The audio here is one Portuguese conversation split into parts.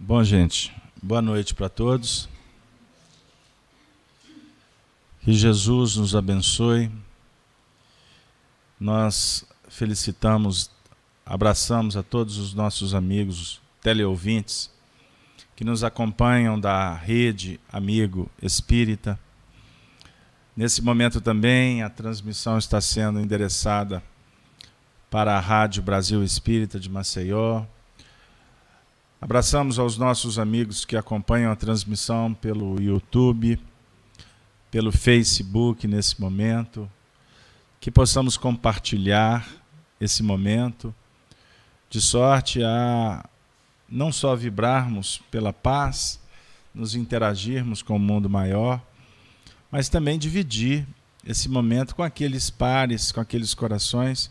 Bom, gente, boa noite para todos. Que Jesus nos abençoe. Nós felicitamos, abraçamos a todos os nossos amigos teleouvintes que nos acompanham da rede Amigo Espírita. Nesse momento também a transmissão está sendo endereçada para a Rádio Brasil Espírita de Maceió, Abraçamos aos nossos amigos que acompanham a transmissão pelo YouTube, pelo Facebook nesse momento, que possamos compartilhar esse momento, de sorte a não só vibrarmos pela paz, nos interagirmos com o mundo maior, mas também dividir esse momento com aqueles pares, com aqueles corações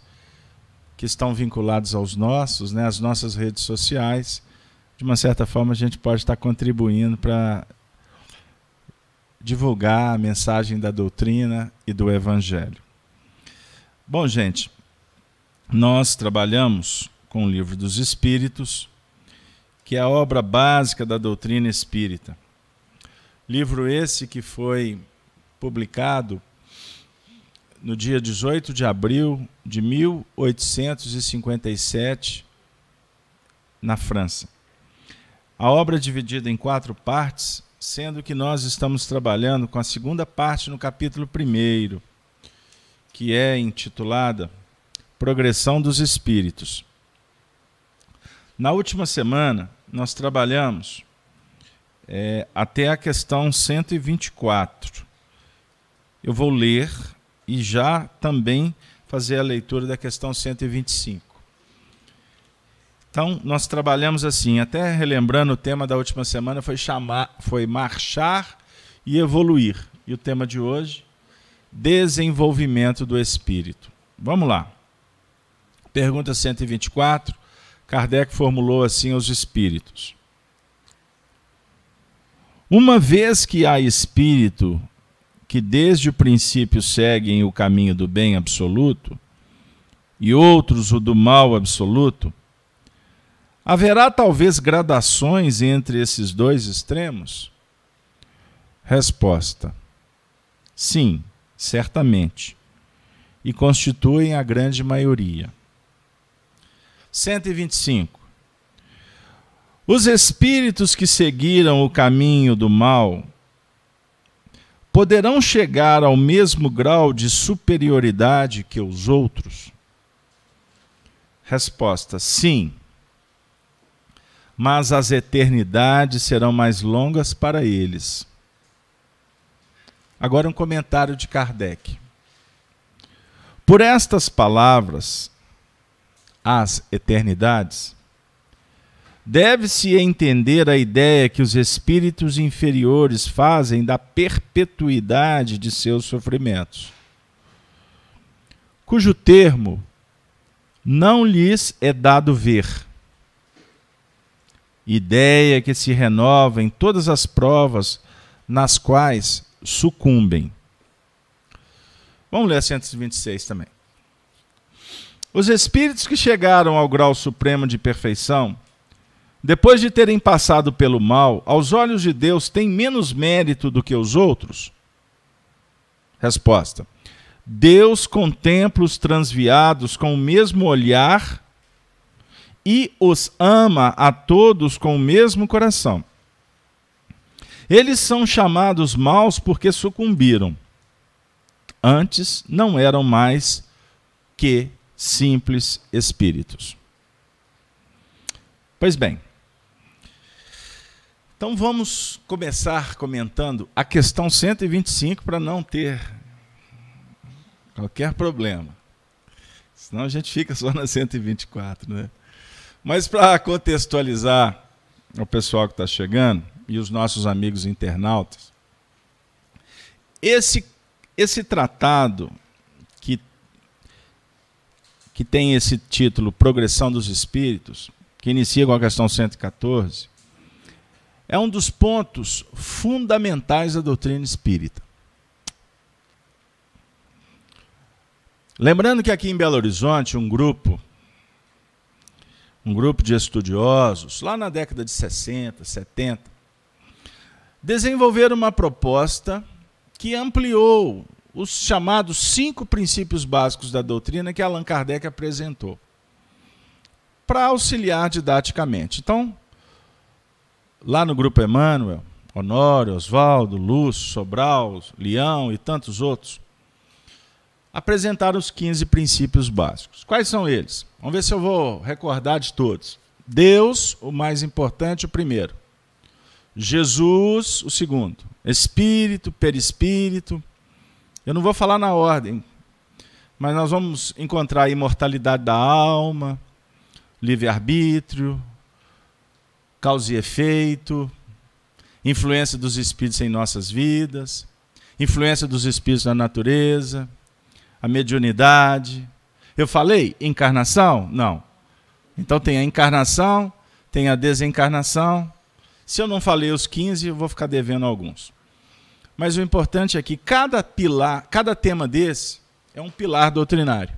que estão vinculados aos nossos, né, às nossas redes sociais de uma certa forma, a gente pode estar contribuindo para divulgar a mensagem da doutrina e do evangelho. Bom, gente, nós trabalhamos com o Livro dos Espíritos, que é a obra básica da doutrina espírita. Livro esse que foi publicado no dia 18 de abril de 1857 na França. A obra é dividida em quatro partes, sendo que nós estamos trabalhando com a segunda parte no capítulo 1, que é intitulada Progressão dos Espíritos. Na última semana, nós trabalhamos é, até a questão 124. Eu vou ler e já também fazer a leitura da questão 125. Então, nós trabalhamos assim, até relembrando o tema da última semana foi chamar, foi marchar e evoluir. E o tema de hoje, desenvolvimento do espírito. Vamos lá. Pergunta 124. Kardec formulou assim aos espíritos: Uma vez que há espírito que desde o princípio seguem o caminho do bem absoluto, e outros o do mal absoluto, Haverá talvez gradações entre esses dois extremos? Resposta: Sim, certamente. E constituem a grande maioria. 125. Os espíritos que seguiram o caminho do mal poderão chegar ao mesmo grau de superioridade que os outros? Resposta: sim mas as eternidades serão mais longas para eles. Agora um comentário de Kardec. Por estas palavras, as eternidades, deve-se entender a ideia que os espíritos inferiores fazem da perpetuidade de seus sofrimentos, cujo termo não lhes é dado ver ideia que se renova em todas as provas nas quais sucumbem. Vamos ler a 126 também. Os espíritos que chegaram ao grau supremo de perfeição, depois de terem passado pelo mal, aos olhos de Deus têm menos mérito do que os outros? Resposta: Deus contempla os transviados com o mesmo olhar e os ama a todos com o mesmo coração. Eles são chamados maus porque sucumbiram. Antes não eram mais que simples espíritos. Pois bem, então vamos começar comentando a questão 125 para não ter qualquer problema. Senão a gente fica só na 124, né? Mas para contextualizar o pessoal que está chegando e os nossos amigos internautas, esse, esse tratado que, que tem esse título Progressão dos Espíritos, que inicia com a questão 114, é um dos pontos fundamentais da doutrina espírita. Lembrando que aqui em Belo Horizonte, um grupo um grupo de estudiosos, lá na década de 60, 70, desenvolveram uma proposta que ampliou os chamados cinco princípios básicos da doutrina que Allan Kardec apresentou, para auxiliar didaticamente. Então, lá no Grupo Emmanuel, Honório, Oswaldo, Lúcio, Sobral, Leão e tantos outros, apresentaram os 15 princípios básicos. Quais são eles? Vamos ver se eu vou recordar de todos. Deus, o mais importante, o primeiro. Jesus, o segundo. Espírito, perispírito. Eu não vou falar na ordem, mas nós vamos encontrar a imortalidade da alma, livre-arbítrio, causa e efeito, influência dos espíritos em nossas vidas, influência dos espíritos na natureza, a mediunidade. Eu falei encarnação? Não. Então tem a encarnação, tem a desencarnação. Se eu não falei os 15, eu vou ficar devendo alguns. Mas o importante é que cada pilar, cada tema desse é um pilar doutrinário.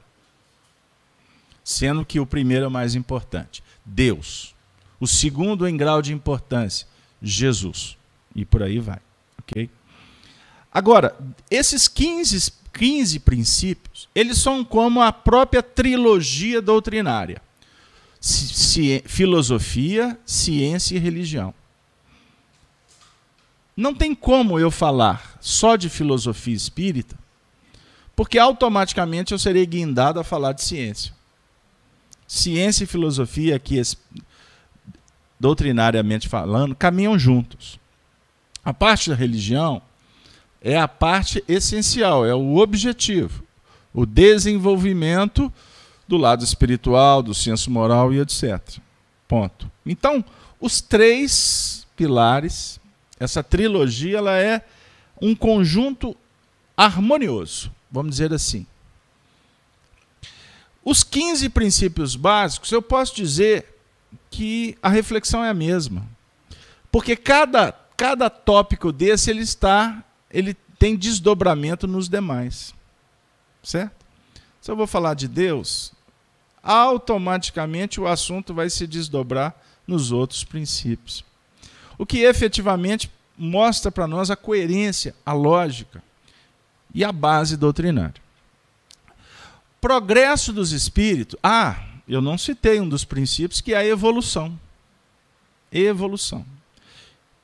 Sendo que o primeiro é o mais importante, Deus. O segundo em grau de importância, Jesus. E por aí vai. Ok? Agora, esses 15, 15 princípios, eles são como a própria trilogia doutrinária: Ci filosofia, ciência e religião. Não tem como eu falar só de filosofia espírita, porque automaticamente eu serei guindado a falar de ciência. Ciência e filosofia, aqui doutrinariamente falando, caminham juntos. A parte da religião é a parte essencial, é o objetivo, o desenvolvimento do lado espiritual, do senso moral e etc. Ponto. Então, os três pilares, essa trilogia, ela é um conjunto harmonioso, vamos dizer assim. Os 15 princípios básicos, eu posso dizer que a reflexão é a mesma. Porque cada cada tópico desse ele está, ele tem desdobramento nos demais. Certo? Se eu vou falar de Deus, automaticamente o assunto vai se desdobrar nos outros princípios. O que efetivamente mostra para nós a coerência, a lógica e a base doutrinária. Progresso dos espíritos. Ah, eu não citei um dos princípios que é a evolução. Evolução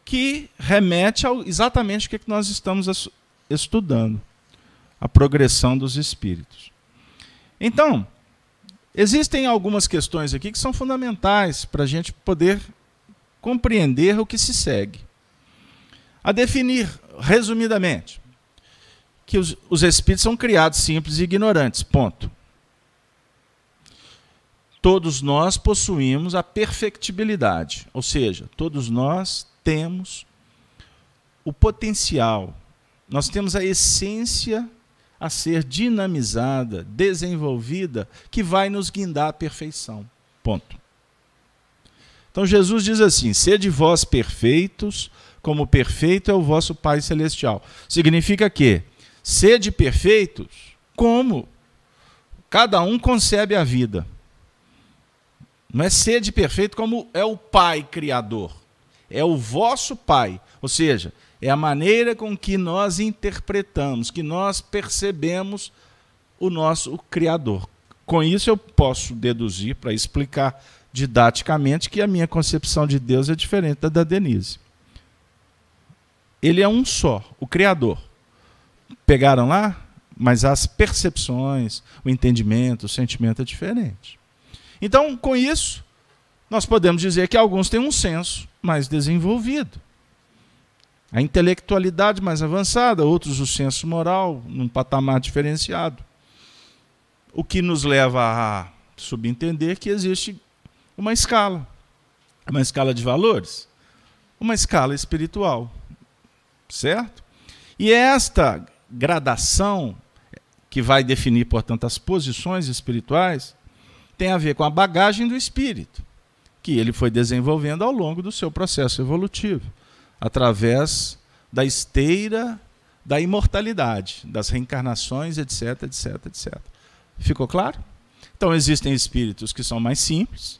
que remete ao exatamente o que nós estamos estudando, a progressão dos espíritos. Então, existem algumas questões aqui que são fundamentais para a gente poder compreender o que se segue. A definir, resumidamente, que os, os espíritos são criados simples e ignorantes. Ponto. Todos nós possuímos a perfectibilidade, ou seja, todos nós temos o potencial, nós temos a essência a ser dinamizada, desenvolvida, que vai nos guindar à perfeição. Ponto. Então Jesus diz assim: sede vós perfeitos, como perfeito é o vosso Pai Celestial. Significa que sede perfeitos como cada um concebe a vida. Não é sede perfeito como é o Pai Criador é o vosso Pai. Ou seja, é a maneira com que nós interpretamos, que nós percebemos o nosso Criador. Com isso, eu posso deduzir, para explicar didaticamente, que a minha concepção de Deus é diferente da da Denise. Ele é um só, o Criador. Pegaram lá? Mas as percepções, o entendimento, o sentimento é diferente. Então, com isso, nós podemos dizer que alguns têm um senso mais desenvolvido. A intelectualidade mais avançada, outros o senso moral num patamar diferenciado. O que nos leva a subentender que existe uma escala, uma escala de valores, uma escala espiritual. Certo? E esta gradação que vai definir, portanto, as posições espirituais, tem a ver com a bagagem do espírito que ele foi desenvolvendo ao longo do seu processo evolutivo, através da esteira da imortalidade, das reencarnações, etc, etc, etc. Ficou claro? Então existem espíritos que são mais simples,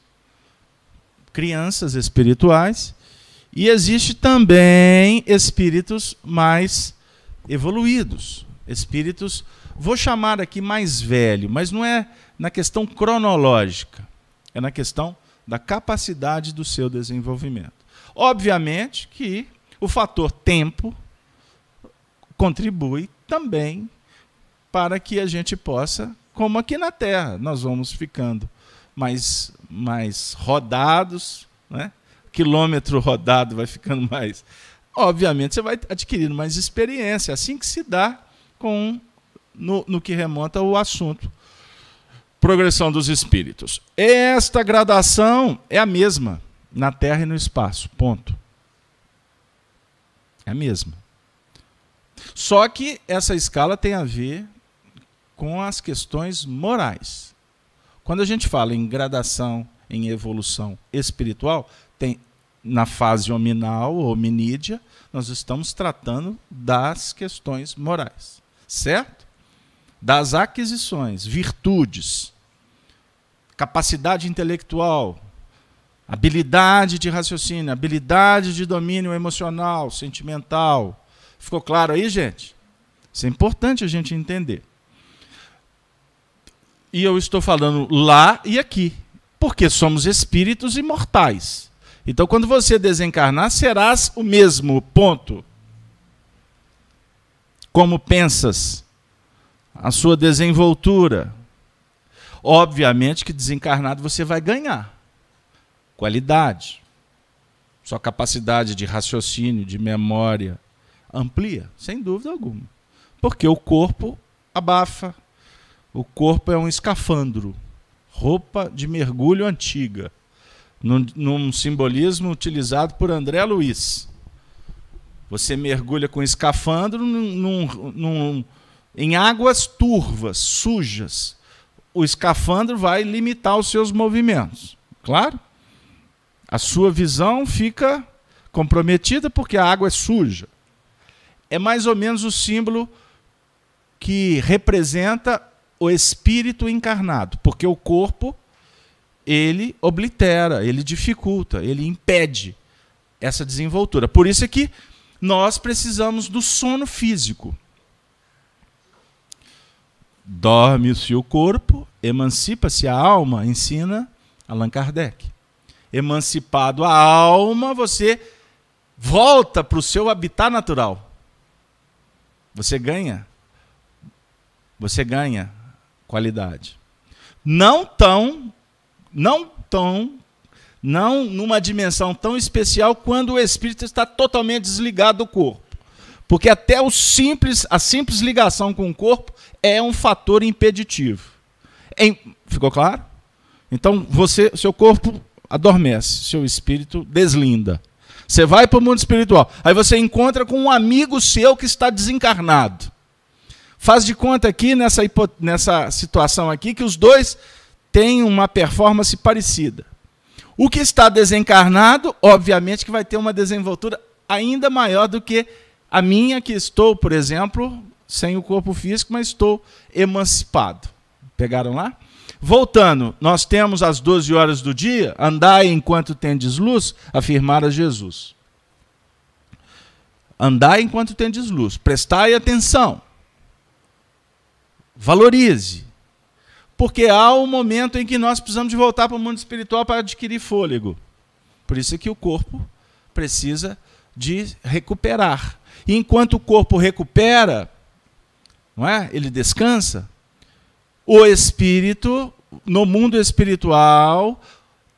crianças espirituais, e existe também espíritos mais evoluídos, espíritos, vou chamar aqui mais velho, mas não é na questão cronológica, é na questão da capacidade do seu desenvolvimento. Obviamente que o fator tempo contribui também para que a gente possa, como aqui na Terra, nós vamos ficando mais, mais rodados, né? quilômetro rodado vai ficando mais. Obviamente você vai adquirindo mais experiência, assim que se dá com no, no que remonta ao assunto progressão dos espíritos. Esta gradação é a mesma na Terra e no espaço. Ponto. É a mesma. Só que essa escala tem a ver com as questões morais. Quando a gente fala em gradação, em evolução espiritual, tem na fase hominal ou hominídea, nós estamos tratando das questões morais, certo? Das aquisições, virtudes, capacidade intelectual, habilidade de raciocínio, habilidade de domínio emocional, sentimental. Ficou claro aí, gente? Isso é importante a gente entender. E eu estou falando lá e aqui, porque somos espíritos imortais. Então, quando você desencarnar, serás o mesmo, ponto. Como pensas, a sua desenvoltura, Obviamente que desencarnado você vai ganhar qualidade. Sua capacidade de raciocínio, de memória amplia, sem dúvida alguma. Porque o corpo abafa. O corpo é um escafandro, roupa de mergulho antiga, num, num simbolismo utilizado por André Luiz. Você mergulha com escafandro num, num, em águas turvas, sujas o escafandro vai limitar os seus movimentos. Claro? A sua visão fica comprometida porque a água é suja. É mais ou menos o símbolo que representa o espírito encarnado, porque o corpo ele oblitera, ele dificulta, ele impede essa desenvoltura. Por isso é que nós precisamos do sono físico. Dorme-se o corpo, emancipa-se a alma, ensina Allan Kardec. Emancipado a alma, você volta para o seu habitat natural. Você ganha. Você ganha qualidade. Não tão, não tão, não numa dimensão tão especial quando o espírito está totalmente desligado do corpo. Porque até o simples, a simples ligação com o corpo é um fator impeditivo. Em, ficou claro? Então, você, seu corpo adormece, seu espírito deslinda. Você vai para o mundo espiritual. Aí você encontra com um amigo seu que está desencarnado. Faz de conta aqui, nessa, nessa situação aqui, que os dois têm uma performance parecida. O que está desencarnado, obviamente, que vai ter uma desenvoltura ainda maior do que a minha, que estou, por exemplo, sem o corpo físico, mas estou emancipado. Pegaram lá? Voltando, nós temos as 12 horas do dia, andai enquanto tendes luz, afirmar a Jesus. Andai enquanto tendes luz, prestai atenção, valorize, porque há um momento em que nós precisamos de voltar para o mundo espiritual para adquirir fôlego. Por isso é que o corpo precisa de recuperar. E enquanto o corpo recupera, não é? Ele descansa. O espírito no mundo espiritual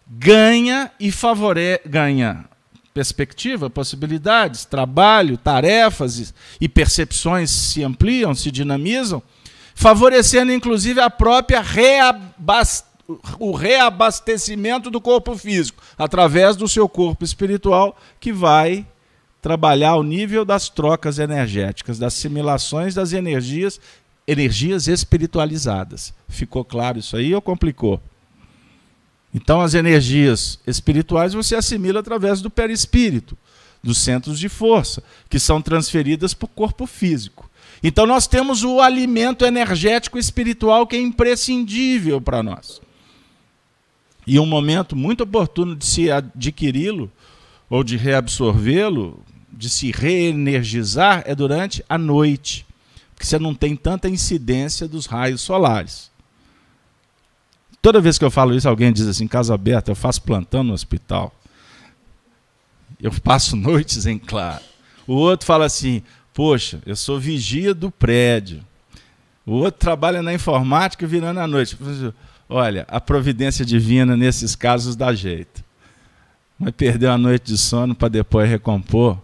ganha e favorece ganha perspectiva, possibilidades, trabalho, tarefas e percepções se ampliam, se dinamizam, favorecendo inclusive a própria reabastecimento o reabastecimento do corpo físico através do seu corpo espiritual que vai trabalhar o nível das trocas energéticas, das simulações das energias, energias espiritualizadas. Ficou claro isso aí ou complicou? Então, as energias espirituais você assimila através do perispírito, dos centros de força, que são transferidas para o corpo físico. Então, nós temos o alimento energético espiritual que é imprescindível para nós. E um momento muito oportuno de se adquiri-lo ou de reabsorvê-lo, de se reenergizar, é durante a noite, porque você não tem tanta incidência dos raios solares. Toda vez que eu falo isso, alguém diz assim: casa aberta, eu faço plantão no hospital. Eu passo noites em claro. O outro fala assim: poxa, eu sou vigia do prédio. O outro trabalha na informática virando a noite. Olha, a providência divina nesses casos dá jeito. Mas perder uma noite de sono para depois recompor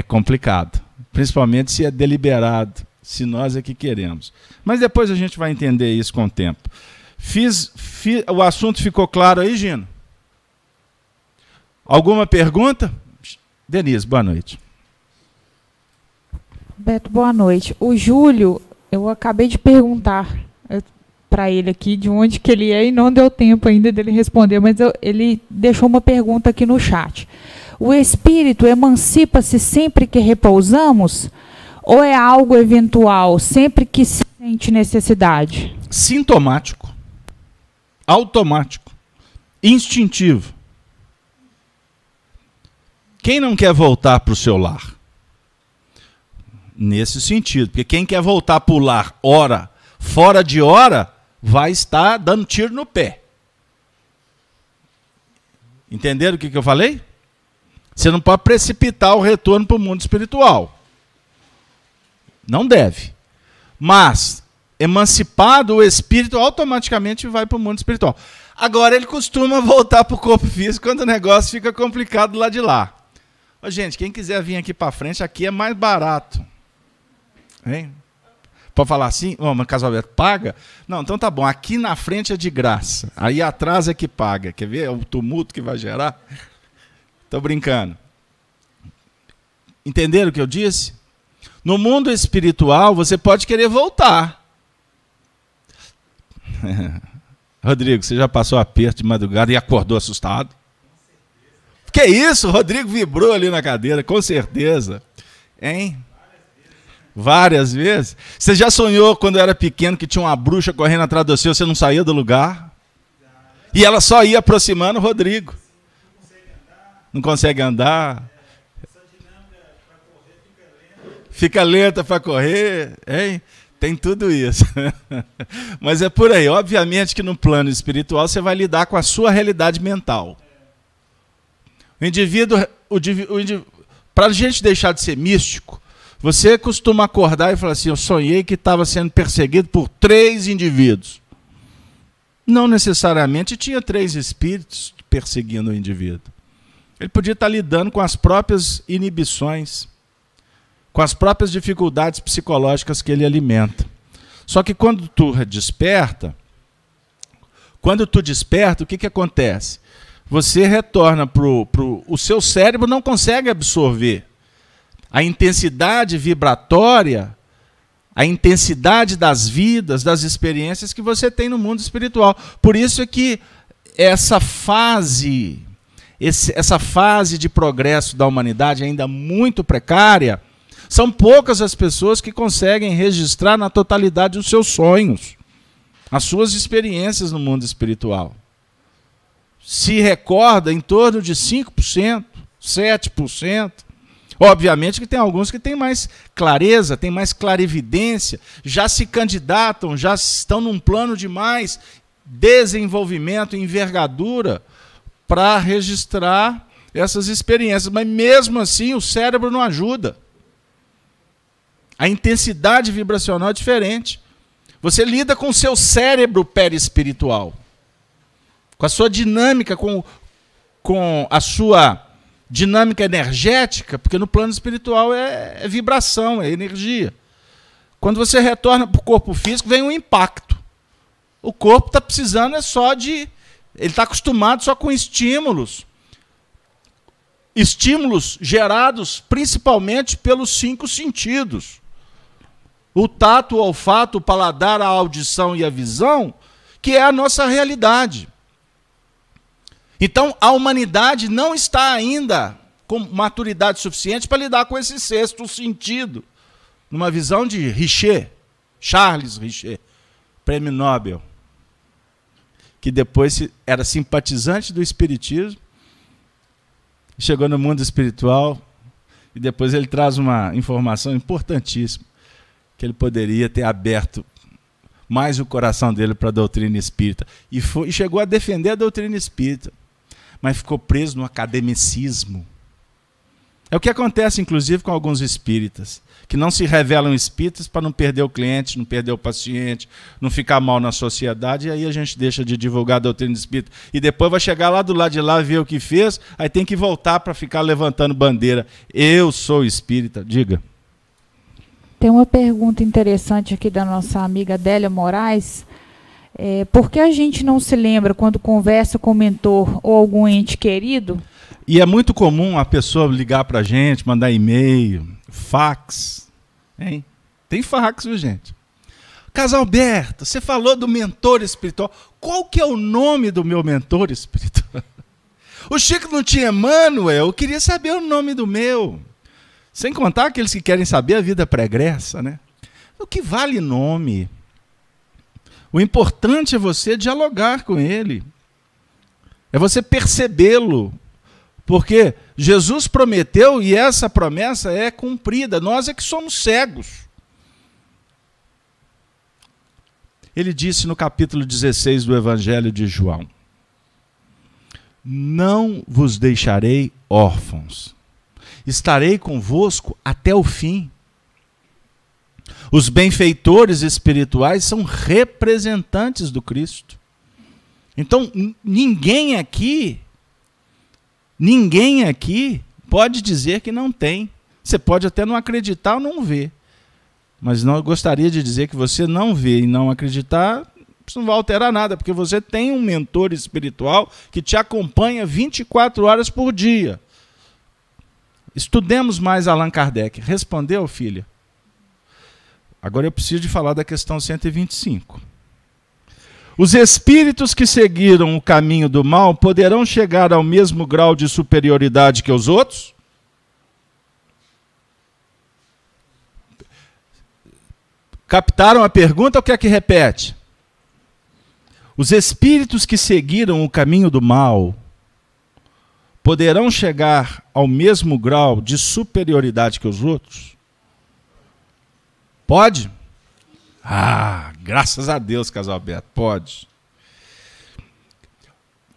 é complicado. Principalmente se é deliberado, se nós é que queremos. Mas depois a gente vai entender isso com o tempo. Fiz, fiz o assunto ficou claro aí, Gino? Alguma pergunta? Denise, boa noite. Beto, boa noite. O Júlio, eu acabei de perguntar eh, para ele aqui de onde que ele é e não deu tempo ainda dele responder, mas eu, ele deixou uma pergunta aqui no chat. O espírito emancipa-se sempre que repousamos ou é algo eventual, sempre que se sente necessidade? Sintomático, automático, instintivo. Quem não quer voltar para o seu lar? Nesse sentido, porque quem quer voltar a pular hora, fora de hora, vai estar dando tiro no pé. Entenderam o que, que eu falei? Você não pode precipitar o retorno para o mundo espiritual. Não deve. Mas, emancipado, o espírito automaticamente vai para o mundo espiritual. Agora, ele costuma voltar para o corpo físico quando o negócio fica complicado lá de lá. Ô, gente, quem quiser vir aqui para frente, aqui é mais barato. Hein? Falar assim, oh, mas Caso Alberto paga? Não, então tá bom. Aqui na frente é de graça. Aí atrás é que paga. Quer ver o tumulto que vai gerar? Tô brincando. Entenderam o que eu disse? No mundo espiritual, você pode querer voltar. Rodrigo, você já passou aperto de madrugada e acordou assustado? Que isso? Rodrigo vibrou ali na cadeira, com certeza. Hein? Várias vezes. Você já sonhou quando era pequeno que tinha uma bruxa correndo atrás de você, você não saía do lugar? E ela só ia aproximando o Rodrigo. Não consegue andar. Fica lenta para correr, hein? Tem tudo isso. Mas é por aí. Obviamente que no plano espiritual você vai lidar com a sua realidade mental. O indivíduo, o, o, para a gente deixar de ser místico, você costuma acordar e falar assim: Eu sonhei que estava sendo perseguido por três indivíduos. Não necessariamente tinha três espíritos perseguindo o indivíduo. Ele podia estar lidando com as próprias inibições, com as próprias dificuldades psicológicas que ele alimenta. Só que quando tu desperta, quando tu desperta, o que, que acontece? você retorna para o. O seu cérebro não consegue absorver a intensidade vibratória, a intensidade das vidas, das experiências que você tem no mundo espiritual. Por isso é que essa fase, esse, essa fase de progresso da humanidade ainda muito precária, são poucas as pessoas que conseguem registrar na totalidade os seus sonhos, as suas experiências no mundo espiritual se recorda em torno de 5%, 7%. Obviamente que tem alguns que têm mais clareza, têm mais clarividência, já se candidatam, já estão num plano de mais desenvolvimento, envergadura para registrar essas experiências, mas mesmo assim o cérebro não ajuda. A intensidade vibracional é diferente. Você lida com o seu cérebro perispiritual com a sua dinâmica, com, com a sua dinâmica energética, porque no plano espiritual é, é vibração, é energia. Quando você retorna para o corpo físico, vem um impacto. O corpo está precisando é só de. Ele está acostumado só com estímulos. Estímulos gerados principalmente pelos cinco sentidos. O tato, o olfato, o paladar, a audição e a visão, que é a nossa realidade. Então, a humanidade não está ainda com maturidade suficiente para lidar com esse sexto sentido, numa visão de Richer, Charles Richer, prêmio Nobel. Que depois era simpatizante do Espiritismo, chegou no mundo espiritual e depois ele traz uma informação importantíssima que ele poderia ter aberto mais o coração dele para a doutrina espírita e, foi, e chegou a defender a doutrina espírita, mas ficou preso no academicismo. É o que acontece, inclusive, com alguns espíritas que não se revelam espíritas para não perder o cliente, não perder o paciente, não ficar mal na sociedade, e aí a gente deixa de divulgar a doutrina espírita. E depois vai chegar lá do lado de lá, ver o que fez, aí tem que voltar para ficar levantando bandeira. Eu sou espírita. Diga. Tem uma pergunta interessante aqui da nossa amiga Délia Moraes. É, por que a gente não se lembra quando conversa com o mentor ou algum ente querido? E é muito comum a pessoa ligar para a gente, mandar e-mail, fax. Hein? Tem fax, viu, gente? Casalberto, você falou do mentor espiritual. Qual que é o nome do meu mentor espiritual? O Chico não tinha Emmanuel, eu queria saber o nome do meu. Sem contar aqueles que querem saber a vida pregressa, né? O que vale nome? O importante é você dialogar com ele. É você percebê-lo. Porque Jesus prometeu e essa promessa é cumprida. Nós é que somos cegos. Ele disse no capítulo 16 do Evangelho de João: Não vos deixarei órfãos, estarei convosco até o fim. Os benfeitores espirituais são representantes do Cristo. Então, ninguém aqui Ninguém aqui pode dizer que não tem. Você pode até não acreditar ou não ver. Mas não gostaria de dizer que você não vê e não acreditar, isso não vai alterar nada, porque você tem um mentor espiritual que te acompanha 24 horas por dia. Estudemos mais Allan Kardec. Respondeu, filha? Agora eu preciso de falar da questão 125. Os espíritos que seguiram o caminho do mal poderão chegar ao mesmo grau de superioridade que os outros? Captaram a pergunta ou quer que repete? Os espíritos que seguiram o caminho do mal poderão chegar ao mesmo grau de superioridade que os outros? Pode? Ah, graças a Deus, Casalberto, pode.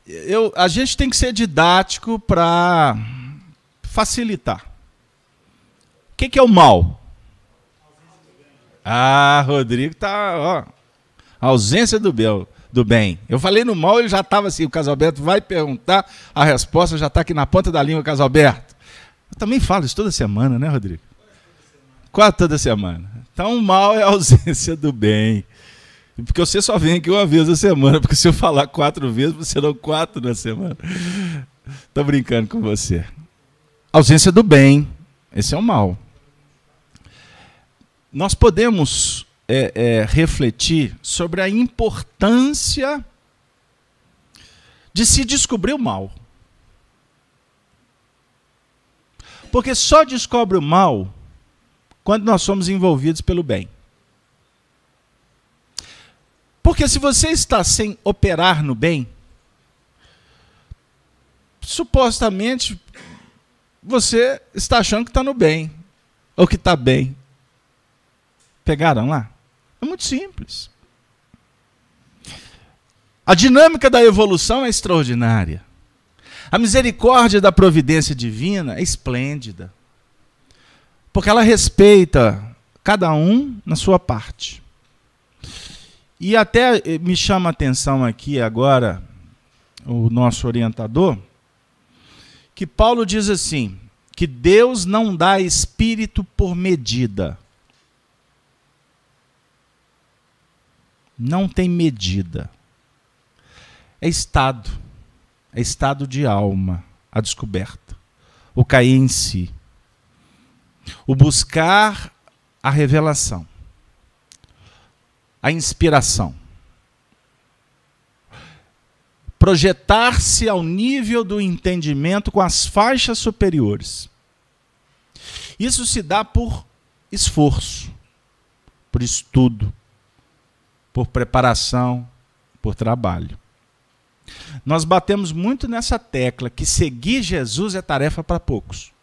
Eu, a gente tem que ser didático para facilitar. O que, que, é o mal? Ah, Rodrigo tá, ó, ausência do bem, do bem. Eu falei no mal, ele já estava assim, o Casalberto vai perguntar, a resposta já está aqui na ponta da língua, Casalberto. Eu também falo isso toda semana, né, Rodrigo? Quase toda semana. Então, mal é a ausência do bem. Porque você só vem aqui uma vez na semana, porque se eu falar quatro vezes, você não quatro na semana. Estou brincando com você. Ausência do bem, esse é o mal. Nós podemos é, é, refletir sobre a importância de se descobrir o mal. Porque só descobre o mal quando nós somos envolvidos pelo bem. Porque se você está sem operar no bem, supostamente você está achando que está no bem, ou que está bem. Pegaram lá? É muito simples. A dinâmica da evolução é extraordinária. A misericórdia da providência divina é esplêndida porque ela respeita cada um na sua parte. E até eh, me chama a atenção aqui agora o nosso orientador, que Paulo diz assim: que Deus não dá espírito por medida. Não tem medida. É estado. É estado de alma, a descoberta. O cair em si o buscar a revelação, a inspiração, projetar-se ao nível do entendimento com as faixas superiores. Isso se dá por esforço, por estudo, por preparação, por trabalho. Nós batemos muito nessa tecla que seguir Jesus é tarefa para poucos.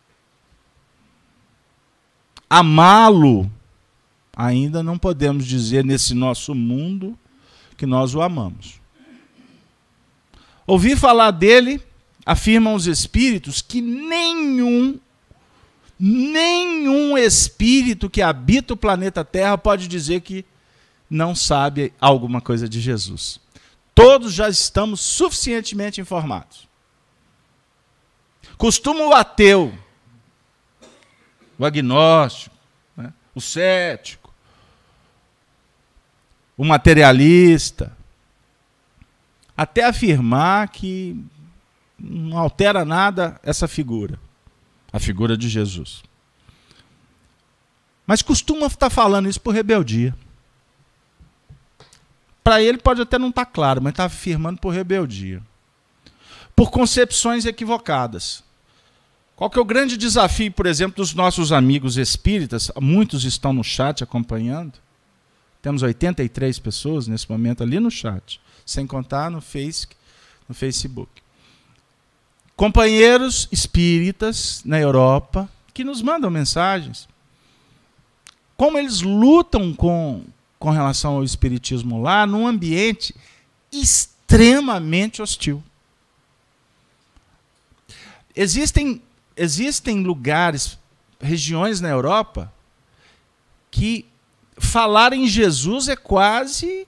Amá-lo, ainda não podemos dizer nesse nosso mundo que nós o amamos. Ouvi falar dele, afirmam os espíritos, que nenhum, nenhum espírito que habita o planeta Terra pode dizer que não sabe alguma coisa de Jesus. Todos já estamos suficientemente informados. Costuma o ateu, o agnóstico, né, o cético, o materialista, até afirmar que não altera nada essa figura, a figura de Jesus. Mas costuma estar falando isso por rebeldia. Para ele pode até não estar tá claro, mas está afirmando por rebeldia. Por concepções equivocadas. Qual que é o grande desafio, por exemplo, dos nossos amigos espíritas? Muitos estão no chat acompanhando. Temos 83 pessoas nesse momento ali no chat, sem contar no, face, no Facebook. Companheiros espíritas na Europa que nos mandam mensagens. Como eles lutam com, com relação ao espiritismo lá num ambiente extremamente hostil. Existem, existem lugares, regiões na Europa, que falar em Jesus é quase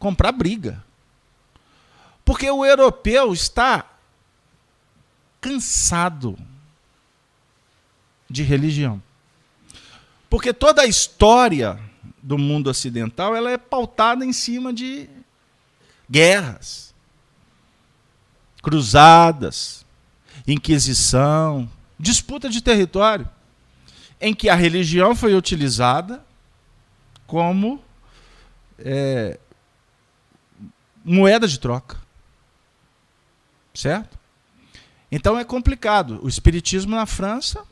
comprar briga. Porque o europeu está cansado de religião. Porque toda a história do mundo ocidental, ela é pautada em cima de guerras, cruzadas, inquisição, disputa de território, em que a religião foi utilizada como é, moeda de troca. Certo? Então é complicado. O espiritismo na França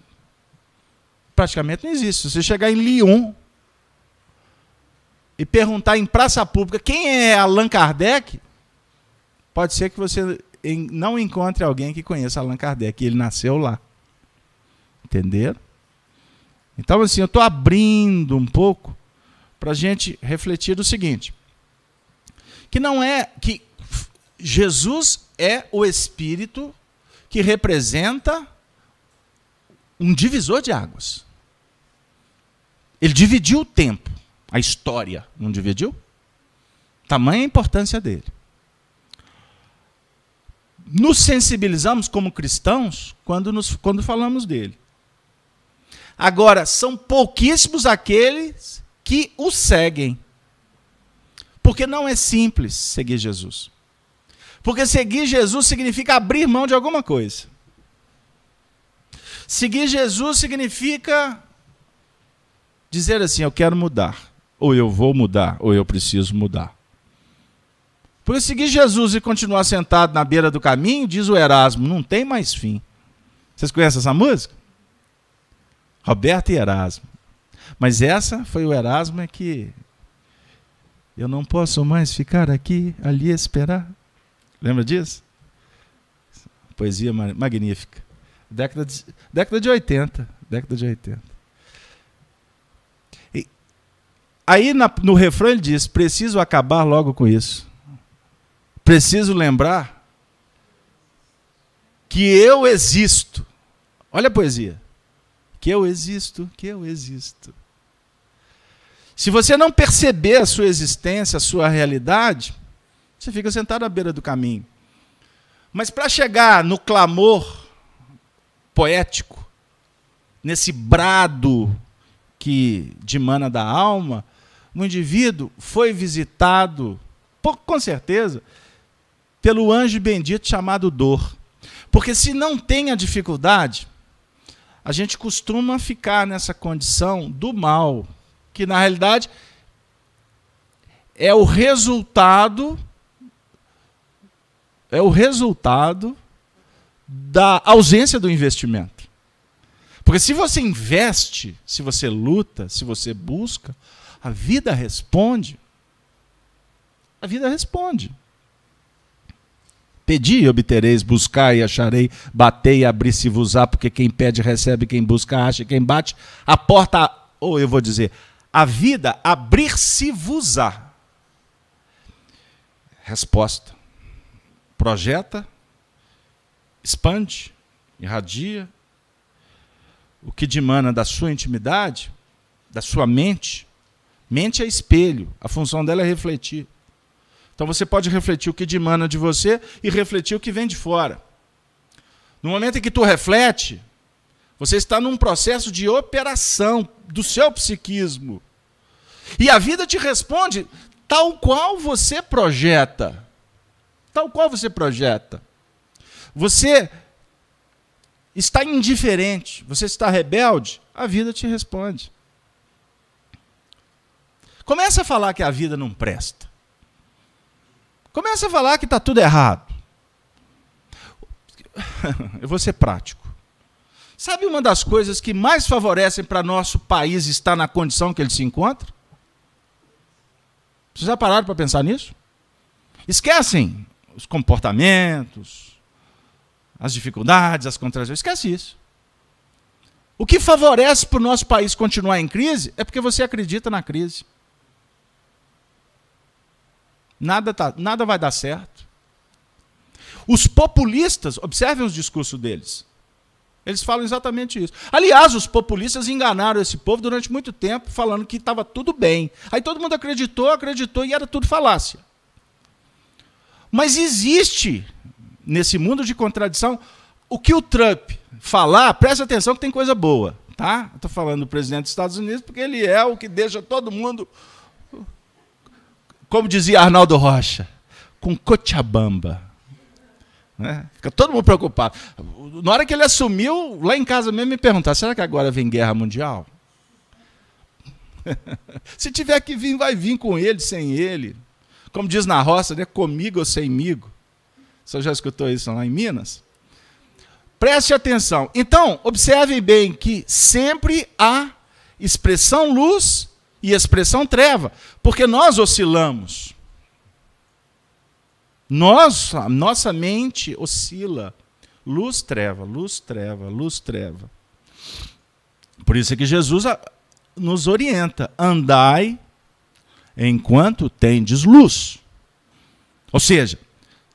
praticamente não existe. Se você chegar em Lyon, e perguntar em praça pública quem é Allan Kardec, pode ser que você não encontre alguém que conheça Allan Kardec. Ele nasceu lá. Entenderam? Então, assim, eu estou abrindo um pouco para a gente refletir o seguinte: que não é que Jesus é o Espírito que representa um divisor de águas. Ele dividiu o tempo a história, não dividiu? Tamanha a importância dele. Nos sensibilizamos como cristãos quando, nos, quando falamos dele. Agora, são pouquíssimos aqueles que o seguem. Porque não é simples seguir Jesus. Porque seguir Jesus significa abrir mão de alguma coisa. Seguir Jesus significa dizer assim: eu quero mudar ou eu vou mudar, ou eu preciso mudar. Por seguir Jesus e continuar sentado na beira do caminho, diz o Erasmo, não tem mais fim. Vocês conhecem essa música? Roberto e Erasmo. Mas essa foi o Erasmo é que eu não posso mais ficar aqui, ali esperar. Lembra disso? Poesia magnífica. Década de, década de 80. Década de 80. Aí na, no refrão ele diz: preciso acabar logo com isso. Preciso lembrar que eu existo. Olha a poesia. Que eu existo, que eu existo. Se você não perceber a sua existência, a sua realidade, você fica sentado à beira do caminho. Mas para chegar no clamor poético, nesse brado que dimana da alma, um indivíduo foi visitado, com certeza, pelo anjo bendito chamado dor. Porque se não tem a dificuldade, a gente costuma ficar nessa condição do mal, que na realidade é o resultado é o resultado da ausência do investimento. Porque se você investe, se você luta, se você busca, a vida responde. A vida responde. Pedi e obtereis, buscai e acharei, batei e abri-se-vos-á, porque quem pede recebe, quem busca acha, quem bate, a porta, ou eu vou dizer, a vida abrir-se-vos-á. Resposta. Projeta, expande, irradia. O que dimana da sua intimidade, da sua mente. Mente é espelho, a função dela é refletir. Então você pode refletir o que dimana de você e refletir o que vem de fora. No momento em que tu reflete, você está num processo de operação do seu psiquismo. E a vida te responde tal qual você projeta. Tal qual você projeta. Você está indiferente, você está rebelde, a vida te responde. Começa a falar que a vida não presta. Começa a falar que está tudo errado. Eu vou ser prático. Sabe uma das coisas que mais favorecem para nosso país estar na condição que ele se encontra? Vocês já pararam para pensar nisso? Esquecem os comportamentos, as dificuldades, as contradições. Esquece isso. O que favorece para o nosso país continuar em crise é porque você acredita na crise. Nada, tá, nada vai dar certo. Os populistas, observem os discursos deles. Eles falam exatamente isso. Aliás, os populistas enganaram esse povo durante muito tempo, falando que estava tudo bem. Aí todo mundo acreditou, acreditou e era tudo falácia. Mas existe, nesse mundo de contradição, o que o Trump falar, presta atenção que tem coisa boa. Tá? Estou falando do presidente dos Estados Unidos porque ele é o que deixa todo mundo como dizia Arnaldo Rocha, com Cochabamba. Né? Fica todo mundo preocupado. Na hora que ele assumiu, lá em casa mesmo me perguntar: será que agora vem guerra mundial? Se tiver que vir, vai vir com ele, sem ele. Como diz na roça, né? comigo ou semigo. Você já escutou isso lá em Minas? Preste atenção. Então, observem bem que sempre há expressão luz e expressão treva, porque nós oscilamos. Nós, nossa mente oscila. Luz, treva, luz, treva, luz, treva. Por isso é que Jesus nos orienta: andai enquanto tendes luz. Ou seja,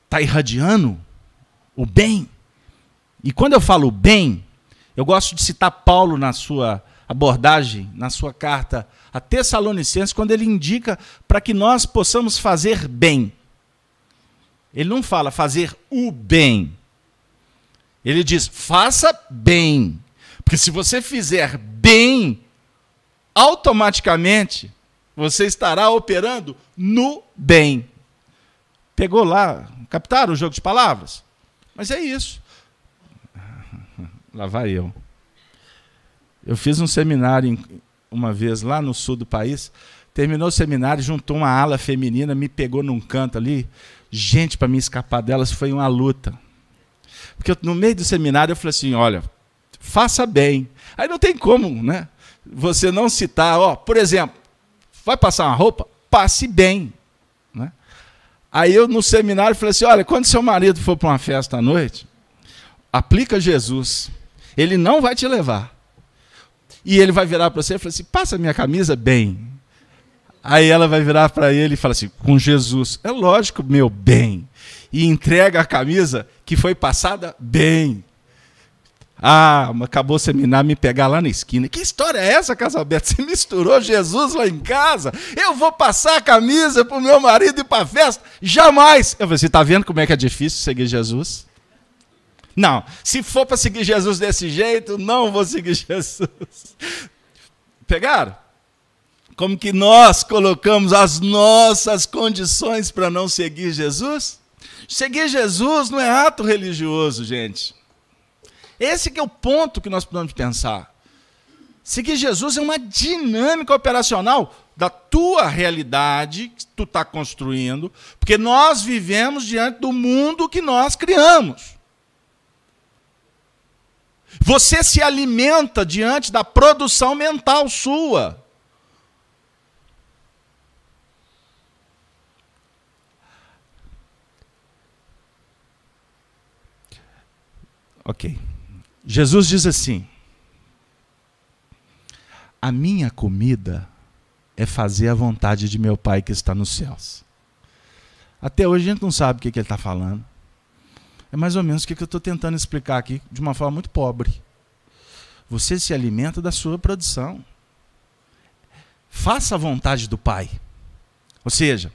está irradiando o bem. E quando eu falo bem, eu gosto de citar Paulo na sua abordagem, na sua carta a Tessalonicenses, quando ele indica para que nós possamos fazer bem. Ele não fala fazer o bem. Ele diz: faça bem. Porque se você fizer bem, automaticamente você estará operando no bem. Pegou lá, captaram o jogo de palavras? Mas é isso. Lá vai eu. Eu fiz um seminário em, uma vez lá no sul do país. Terminou o seminário, juntou uma ala feminina, me pegou num canto ali. Gente, para me escapar delas foi uma luta. Porque no meio do seminário eu falei assim: olha, faça bem. Aí não tem como, né? Você não citar, ó, por exemplo, vai passar uma roupa? Passe bem. Né? Aí eu no seminário falei assim: olha, quando seu marido for para uma festa à noite, aplica Jesus. Ele não vai te levar. E ele vai virar para você e falar assim: passa minha camisa bem. Aí ela vai virar para ele e fala assim: com Jesus. É lógico, meu bem. E entrega a camisa que foi passada bem. Ah, acabou o seminário, me pegar lá na esquina. Que história é essa, Casalberto? Você misturou Jesus lá em casa? Eu vou passar a camisa para o meu marido ir para a festa? Jamais! Eu falei, você está vendo como é que é difícil seguir Jesus? Não, se for para seguir Jesus desse jeito, não vou seguir Jesus. Pegaram? Como que nós colocamos as nossas condições para não seguir Jesus? Seguir Jesus não é ato religioso, gente. Esse que é o ponto que nós precisamos pensar. Seguir Jesus é uma dinâmica operacional da tua realidade que tu está construindo, porque nós vivemos diante do mundo que nós criamos. Você se alimenta diante da produção mental sua. Ok. Jesus diz assim: A minha comida é fazer a vontade de meu Pai que está nos céus. Até hoje a gente não sabe o que, ele está falando. É mais ou menos o que, eu estou tentando explicar aqui de uma forma muito pobre. Você se alimenta da sua produção. Faça a vontade do Pai. Ou seja,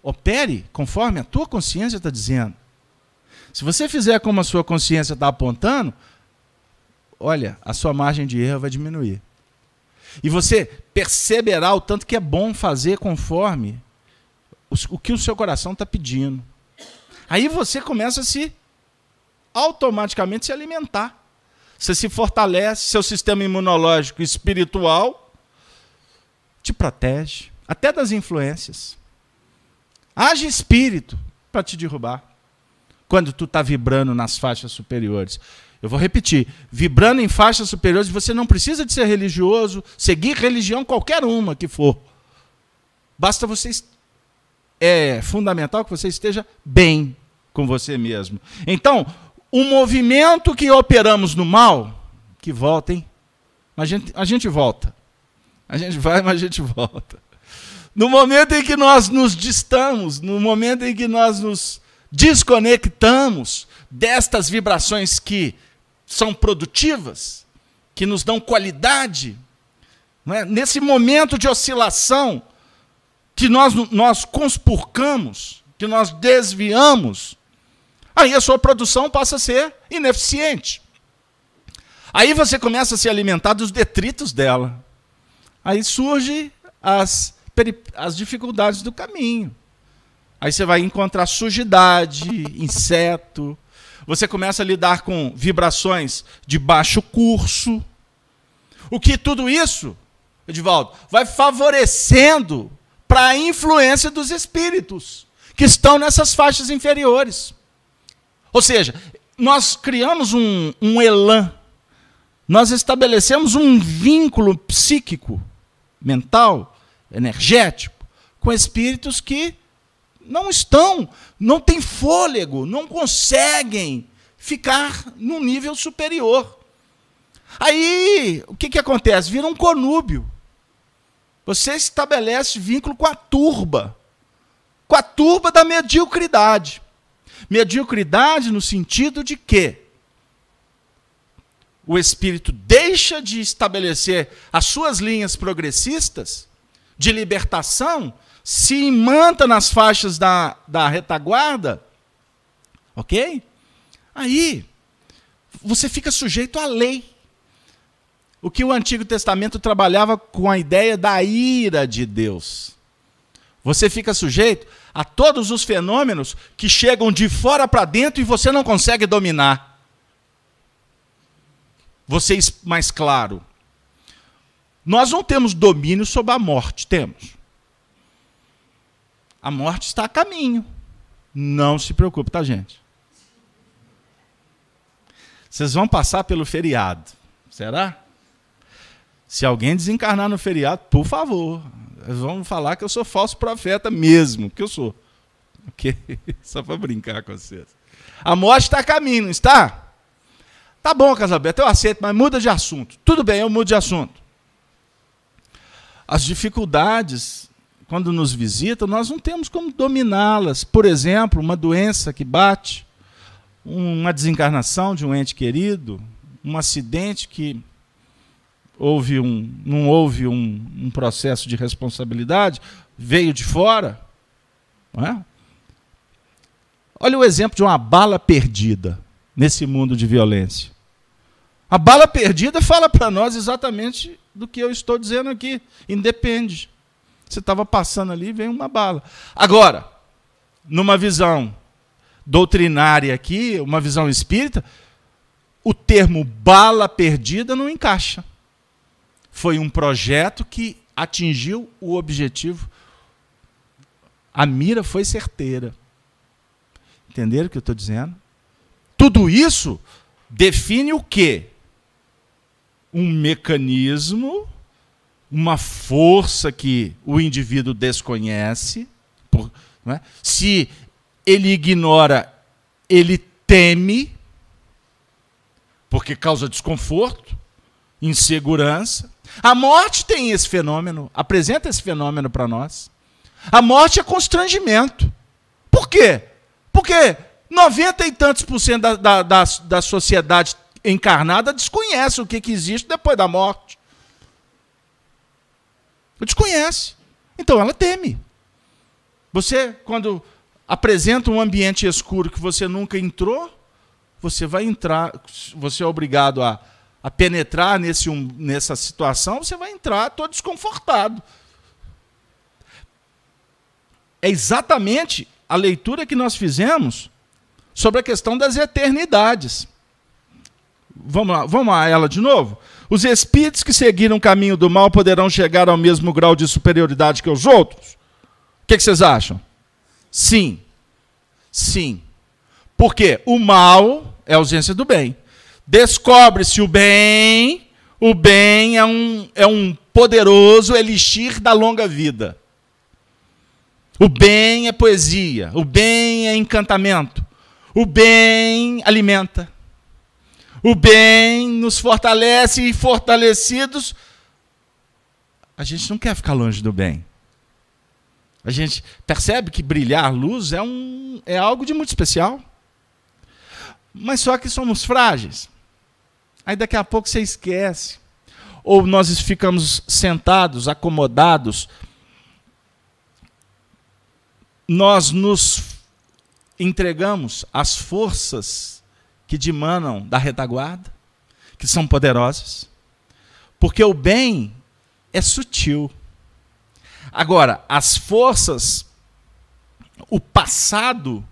opere conforme a tua consciência está dizendo. Se você fizer como a sua consciência está apontando, olha, a sua margem de erro vai diminuir. E você perceberá o tanto que é bom fazer conforme o que o seu coração está pedindo. Aí você começa a se automaticamente se alimentar. Você se fortalece, seu sistema imunológico espiritual te protege, até das influências. Age espírito para te derrubar. Quando tu está vibrando nas faixas superiores. Eu vou repetir: vibrando em faixas superiores, você não precisa de ser religioso, seguir religião qualquer uma que for. Basta você. É fundamental que você esteja bem com você mesmo. Então, o movimento que operamos no mal, que volta, hein? A gente, a gente volta. A gente vai, mas a gente volta. No momento em que nós nos distamos, no momento em que nós nos desconectamos destas vibrações que são produtivas, que nos dão qualidade, é? nesse momento de oscilação que nós, nós conspurcamos, que nós desviamos, aí a sua produção passa a ser ineficiente. Aí você começa a se alimentar dos detritos dela. Aí surgem as, as dificuldades do caminho. Aí você vai encontrar sujidade, inseto. Você começa a lidar com vibrações de baixo curso. O que tudo isso, Edivaldo, vai favorecendo para a influência dos espíritos que estão nessas faixas inferiores. Ou seja, nós criamos um, um elan, nós estabelecemos um vínculo psíquico, mental, energético, com espíritos que não estão, não têm fôlego, não conseguem ficar num nível superior. Aí, o que, que acontece? Vira um conúbio. Você estabelece vínculo com a turba, com a turba da mediocridade. Mediocridade no sentido de que o espírito deixa de estabelecer as suas linhas progressistas de libertação, se imanta nas faixas da, da retaguarda, ok? Aí você fica sujeito à lei. O que o Antigo Testamento trabalhava com a ideia da ira de Deus. Você fica sujeito a todos os fenômenos que chegam de fora para dentro e você não consegue dominar. Vocês, mais claro, nós não temos domínio sobre a morte, temos. A morte está a caminho. Não se preocupe, tá, gente? Vocês vão passar pelo feriado. Será? Se alguém desencarnar no feriado, por favor, vão falar que eu sou falso profeta mesmo, que eu sou. Ok? Só para brincar com vocês. A morte está a caminho, não está? Tá bom, Casalberto, eu aceito, mas muda de assunto. Tudo bem, eu mudo de assunto. As dificuldades, quando nos visitam, nós não temos como dominá-las. Por exemplo, uma doença que bate, uma desencarnação de um ente querido, um acidente que houve um, não houve um, um processo de responsabilidade, veio de fora. É? Olha o exemplo de uma bala perdida nesse mundo de violência. A bala perdida fala para nós exatamente do que eu estou dizendo aqui. Independe. Você estava passando ali veio uma bala. Agora, numa visão doutrinária aqui, uma visão espírita, o termo bala perdida não encaixa foi um projeto que atingiu o objetivo. A mira foi certeira. Entenderam o que eu estou dizendo? Tudo isso define o quê? Um mecanismo, uma força que o indivíduo desconhece. Por, é? Se ele ignora, ele teme. porque causa desconforto, insegurança. A morte tem esse fenômeno, apresenta esse fenômeno para nós. A morte é constrangimento. Por quê? Porque 90 e tantos por cento da, da, da, da sociedade encarnada desconhece o que, que existe depois da morte. Desconhece. Então ela teme. Você, quando apresenta um ambiente escuro que você nunca entrou, você vai entrar, você é obrigado a, a penetrar nesse, um, nessa situação, você vai entrar todo desconfortado. É exatamente a leitura que nós fizemos sobre a questão das eternidades. Vamos lá, vamos a ela de novo? Os espíritos que seguiram o caminho do mal poderão chegar ao mesmo grau de superioridade que os outros? O que, que vocês acham? Sim. Sim. Porque o mal é ausência do bem. Descobre-se o bem, o bem é um, é um poderoso elixir da longa vida. O bem é poesia, o bem é encantamento, o bem alimenta. O bem nos fortalece e fortalecidos, a gente não quer ficar longe do bem. A gente percebe que brilhar luz é, um, é algo de muito especial. Mas só que somos frágeis. Aí daqui a pouco você esquece. Ou nós ficamos sentados, acomodados. Nós nos entregamos às forças que dimanam da retaguarda, que são poderosas. Porque o bem é sutil. Agora, as forças, o passado,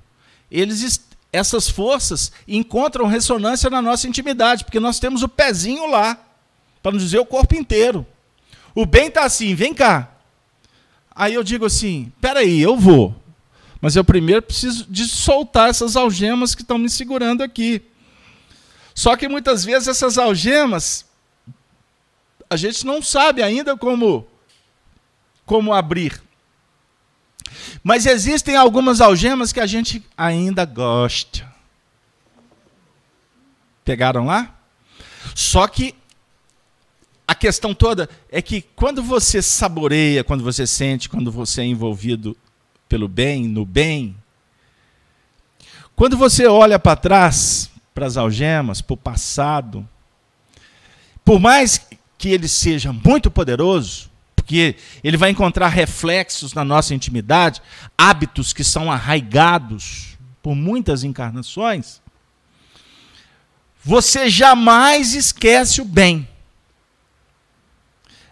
eles essas forças encontram ressonância na nossa intimidade, porque nós temos o pezinho lá, para não dizer o corpo inteiro. O bem está assim, vem cá. Aí eu digo assim: peraí, eu vou. Mas eu primeiro preciso de soltar essas algemas que estão me segurando aqui. Só que muitas vezes essas algemas a gente não sabe ainda como como abrir. Mas existem algumas algemas que a gente ainda gosta. Pegaram lá? Só que a questão toda é que quando você saboreia, quando você sente, quando você é envolvido pelo bem, no bem, quando você olha para trás, para as algemas, para o passado, por mais que ele seja muito poderoso, porque ele vai encontrar reflexos na nossa intimidade, hábitos que são arraigados por muitas encarnações. Você jamais esquece o bem.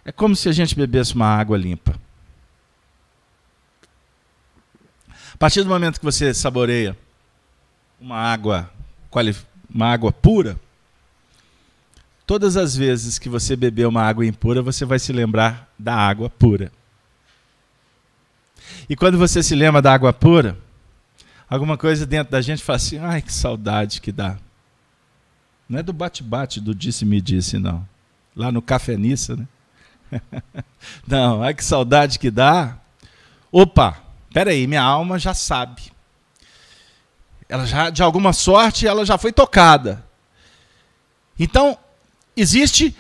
É como se a gente bebesse uma água limpa. A partir do momento que você saboreia uma água, uma água pura, Todas as vezes que você beber uma água impura, você vai se lembrar da água pura. E quando você se lembra da água pura, alguma coisa dentro da gente fala assim: ai, que saudade que dá. Não é do bate-bate, do disse-me disse, não. Lá no Cafenissa, né? não, ai, que saudade que dá. Opa, peraí, minha alma já sabe. Ela já, de alguma sorte, ela já foi tocada. Então, existe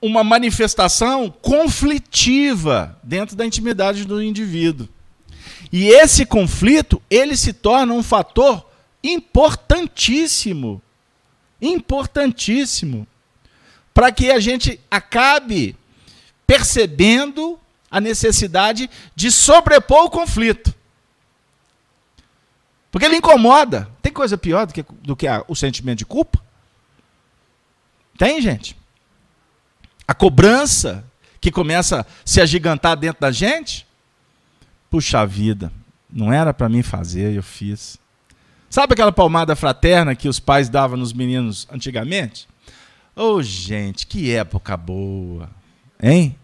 uma manifestação conflitiva dentro da intimidade do indivíduo. E esse conflito, ele se torna um fator importantíssimo, importantíssimo, para que a gente acabe percebendo a necessidade de sobrepor o conflito. Porque ele incomoda. Tem coisa pior do que, do que a, o sentimento de culpa? Tem, gente? A cobrança que começa a se agigantar dentro da gente. Puxa vida, não era para mim fazer, eu fiz. Sabe aquela palmada fraterna que os pais davam nos meninos antigamente? Ô, oh, gente, que época boa. Hein?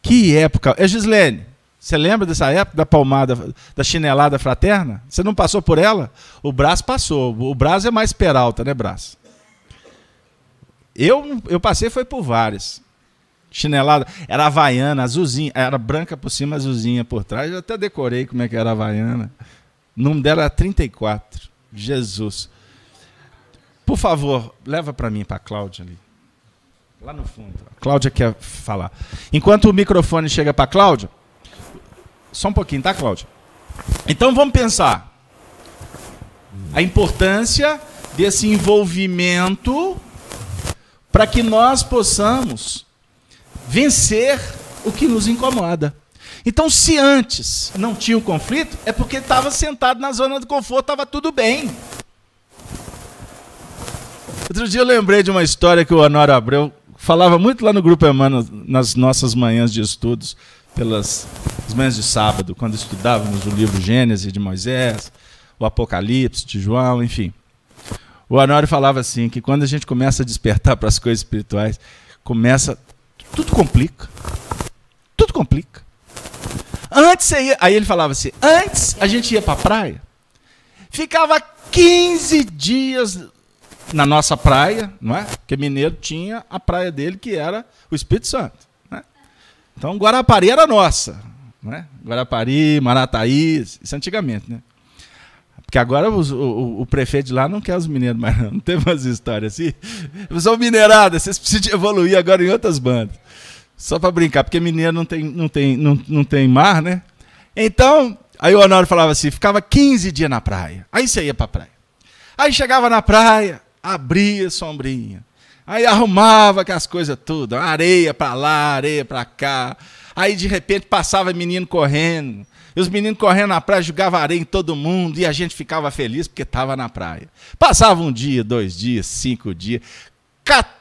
Que época. É, Gislene, você lembra dessa época da palmada, da chinelada fraterna? Você não passou por ela? O braço passou. O braço é mais peralta, né, braço? Eu, eu passei foi por várias. Chinelada, era havaiana, azulzinha, era branca por cima, azulzinha por trás. Eu até decorei como é que era havaiana. O nome dela era 34. Jesus. Por favor, leva para mim, para Cláudia ali. Lá no fundo. A Cláudia quer falar. Enquanto o microfone chega para Cláudia, só um pouquinho, tá, Cláudia? Então vamos pensar a importância desse envolvimento para que nós possamos vencer o que nos incomoda. Então, se antes não tinha o conflito, é porque estava sentado na zona do conforto, estava tudo bem. Outro dia eu lembrei de uma história que o Honório Abreu falava muito lá no Grupo Emmanuel, nas nossas manhãs de estudos, pelas manhãs de sábado, quando estudávamos o livro Gênesis de Moisés, o Apocalipse de João, enfim. O Honório falava assim, que quando a gente começa a despertar para as coisas espirituais, começa, tudo complica. Tudo complica. Antes, ia, aí ele falava assim, antes a gente ia para a praia, ficava 15 dias na nossa praia, não é? Porque Mineiro tinha a praia dele, que era o Espírito Santo. Né? Então, Guarapari era nossa. Né? Guarapari, Marataí, isso antigamente, né? Porque agora os, o, o, prefeito de lá não quer os mineiros mais, não. Tem umas histórias assim. São minerada, vocês precisam evoluir agora em outras bandas. Só para brincar, porque mineiro não tem, não, tem, não, não tem mar, né? Então, aí o Honório falava assim: ficava 15 dias na praia. Aí você ia para praia. Aí chegava na praia, abria sombrinha. Aí arrumava aquelas coisas tudo, areia para lá, areia para cá. Aí de repente passava menino correndo. E os meninos correndo na praia, jogavam areia em todo mundo e a gente ficava feliz porque estava na praia. Passava um dia, dois dias, cinco dias.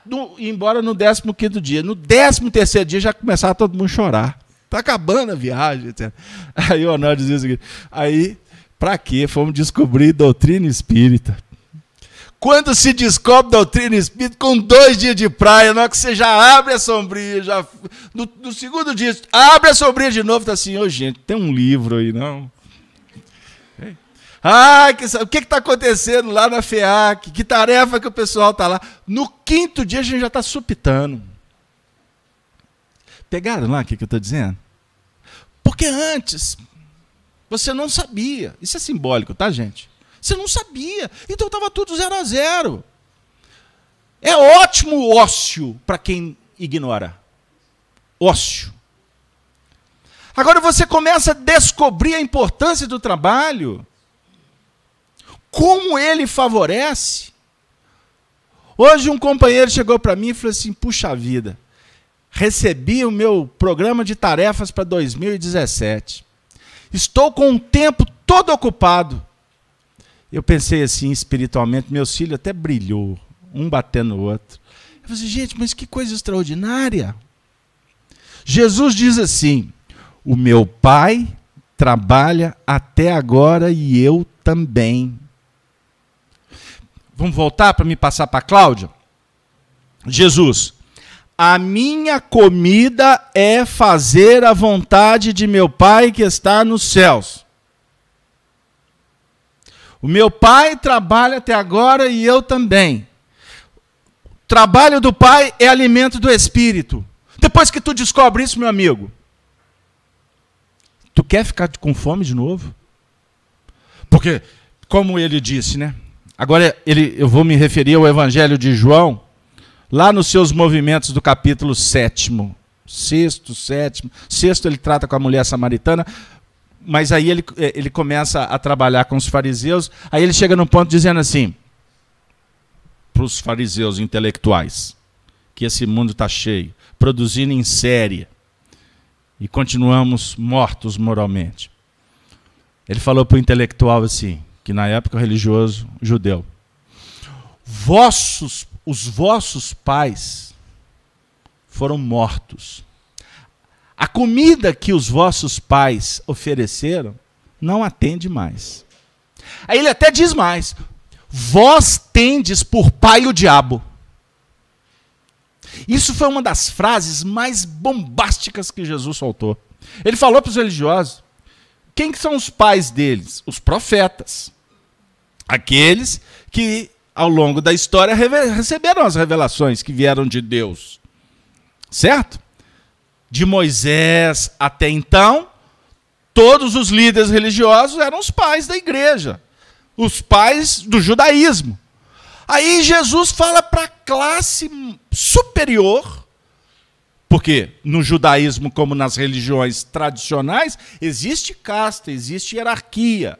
No, embora no décimo quinto dia. No décimo terceiro dia já começava todo mundo a chorar. Tá acabando a viagem. Etc. Aí o Honor dizia o seguinte: aí, para quê? Fomos descobrir doutrina espírita. Quando se descobre doutrina espírita com dois dias de praia, na hora que você já abre a sombrinha, já no, no segundo dia, abre a sombrinha de novo, tá assim, ô oh, gente, tem um livro aí, não? Ah, que, o que está acontecendo lá na FEAC? Que tarefa que o pessoal está lá? No quinto dia a gente já está supitando. Pegaram lá o que, que eu estou dizendo? Porque antes você não sabia. Isso é simbólico, tá, gente? Você não sabia. Então estava tudo zero a zero. É ótimo ócio para quem ignora. Ócio. Agora você começa a descobrir a importância do trabalho como ele favorece. Hoje um companheiro chegou para mim e falou assim: puxa vida, recebi o meu programa de tarefas para 2017. Estou com o tempo todo ocupado. Eu pensei assim espiritualmente, meu filho até brilhou, um batendo no outro. Eu falei assim, gente, mas que coisa extraordinária. Jesus diz assim: O meu pai trabalha até agora e eu também. Vamos voltar para me passar para Cláudia? Jesus, a minha comida é fazer a vontade de meu Pai que está nos céus. O meu pai trabalha até agora e eu também. O trabalho do pai é alimento do espírito. Depois que tu descobre isso, meu amigo, tu quer ficar com fome de novo? Porque, como ele disse, né? Agora ele, eu vou me referir ao Evangelho de João, lá nos seus movimentos do capítulo sétimo. Sexto, sétimo. Sexto ele trata com a mulher samaritana, mas aí ele, ele começa a trabalhar com os fariseus, aí ele chega num ponto dizendo assim, para os fariseus intelectuais, que esse mundo está cheio, produzindo em série, e continuamos mortos moralmente. Ele falou para o intelectual assim: que na época religioso judeu. Vossos, os vossos pais foram mortos. A comida que os vossos pais ofereceram não atende mais. Aí ele até diz mais: Vós tendes por pai o diabo. Isso foi uma das frases mais bombásticas que Jesus soltou. Ele falou para os religiosos: quem são os pais deles? Os profetas. Aqueles que, ao longo da história, receberam as revelações que vieram de Deus. Certo? De Moisés até então, todos os líderes religiosos eram os pais da igreja, os pais do judaísmo. Aí Jesus fala para a classe superior, porque no judaísmo, como nas religiões tradicionais, existe casta, existe hierarquia.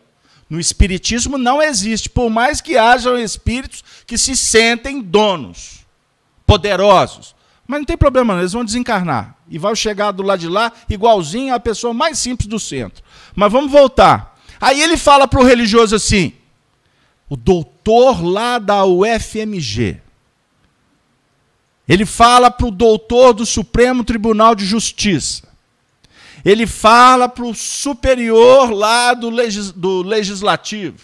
No espiritismo não existe, por mais que hajam espíritos que se sentem donos, poderosos. Mas não tem problema, não, eles vão desencarnar. E vai chegar do lado de lá igualzinho à pessoa mais simples do centro. Mas vamos voltar. Aí ele fala para o religioso assim: o doutor lá da UFMG. Ele fala para o doutor do Supremo Tribunal de Justiça. Ele fala para o superior lá do, legis, do legislativo,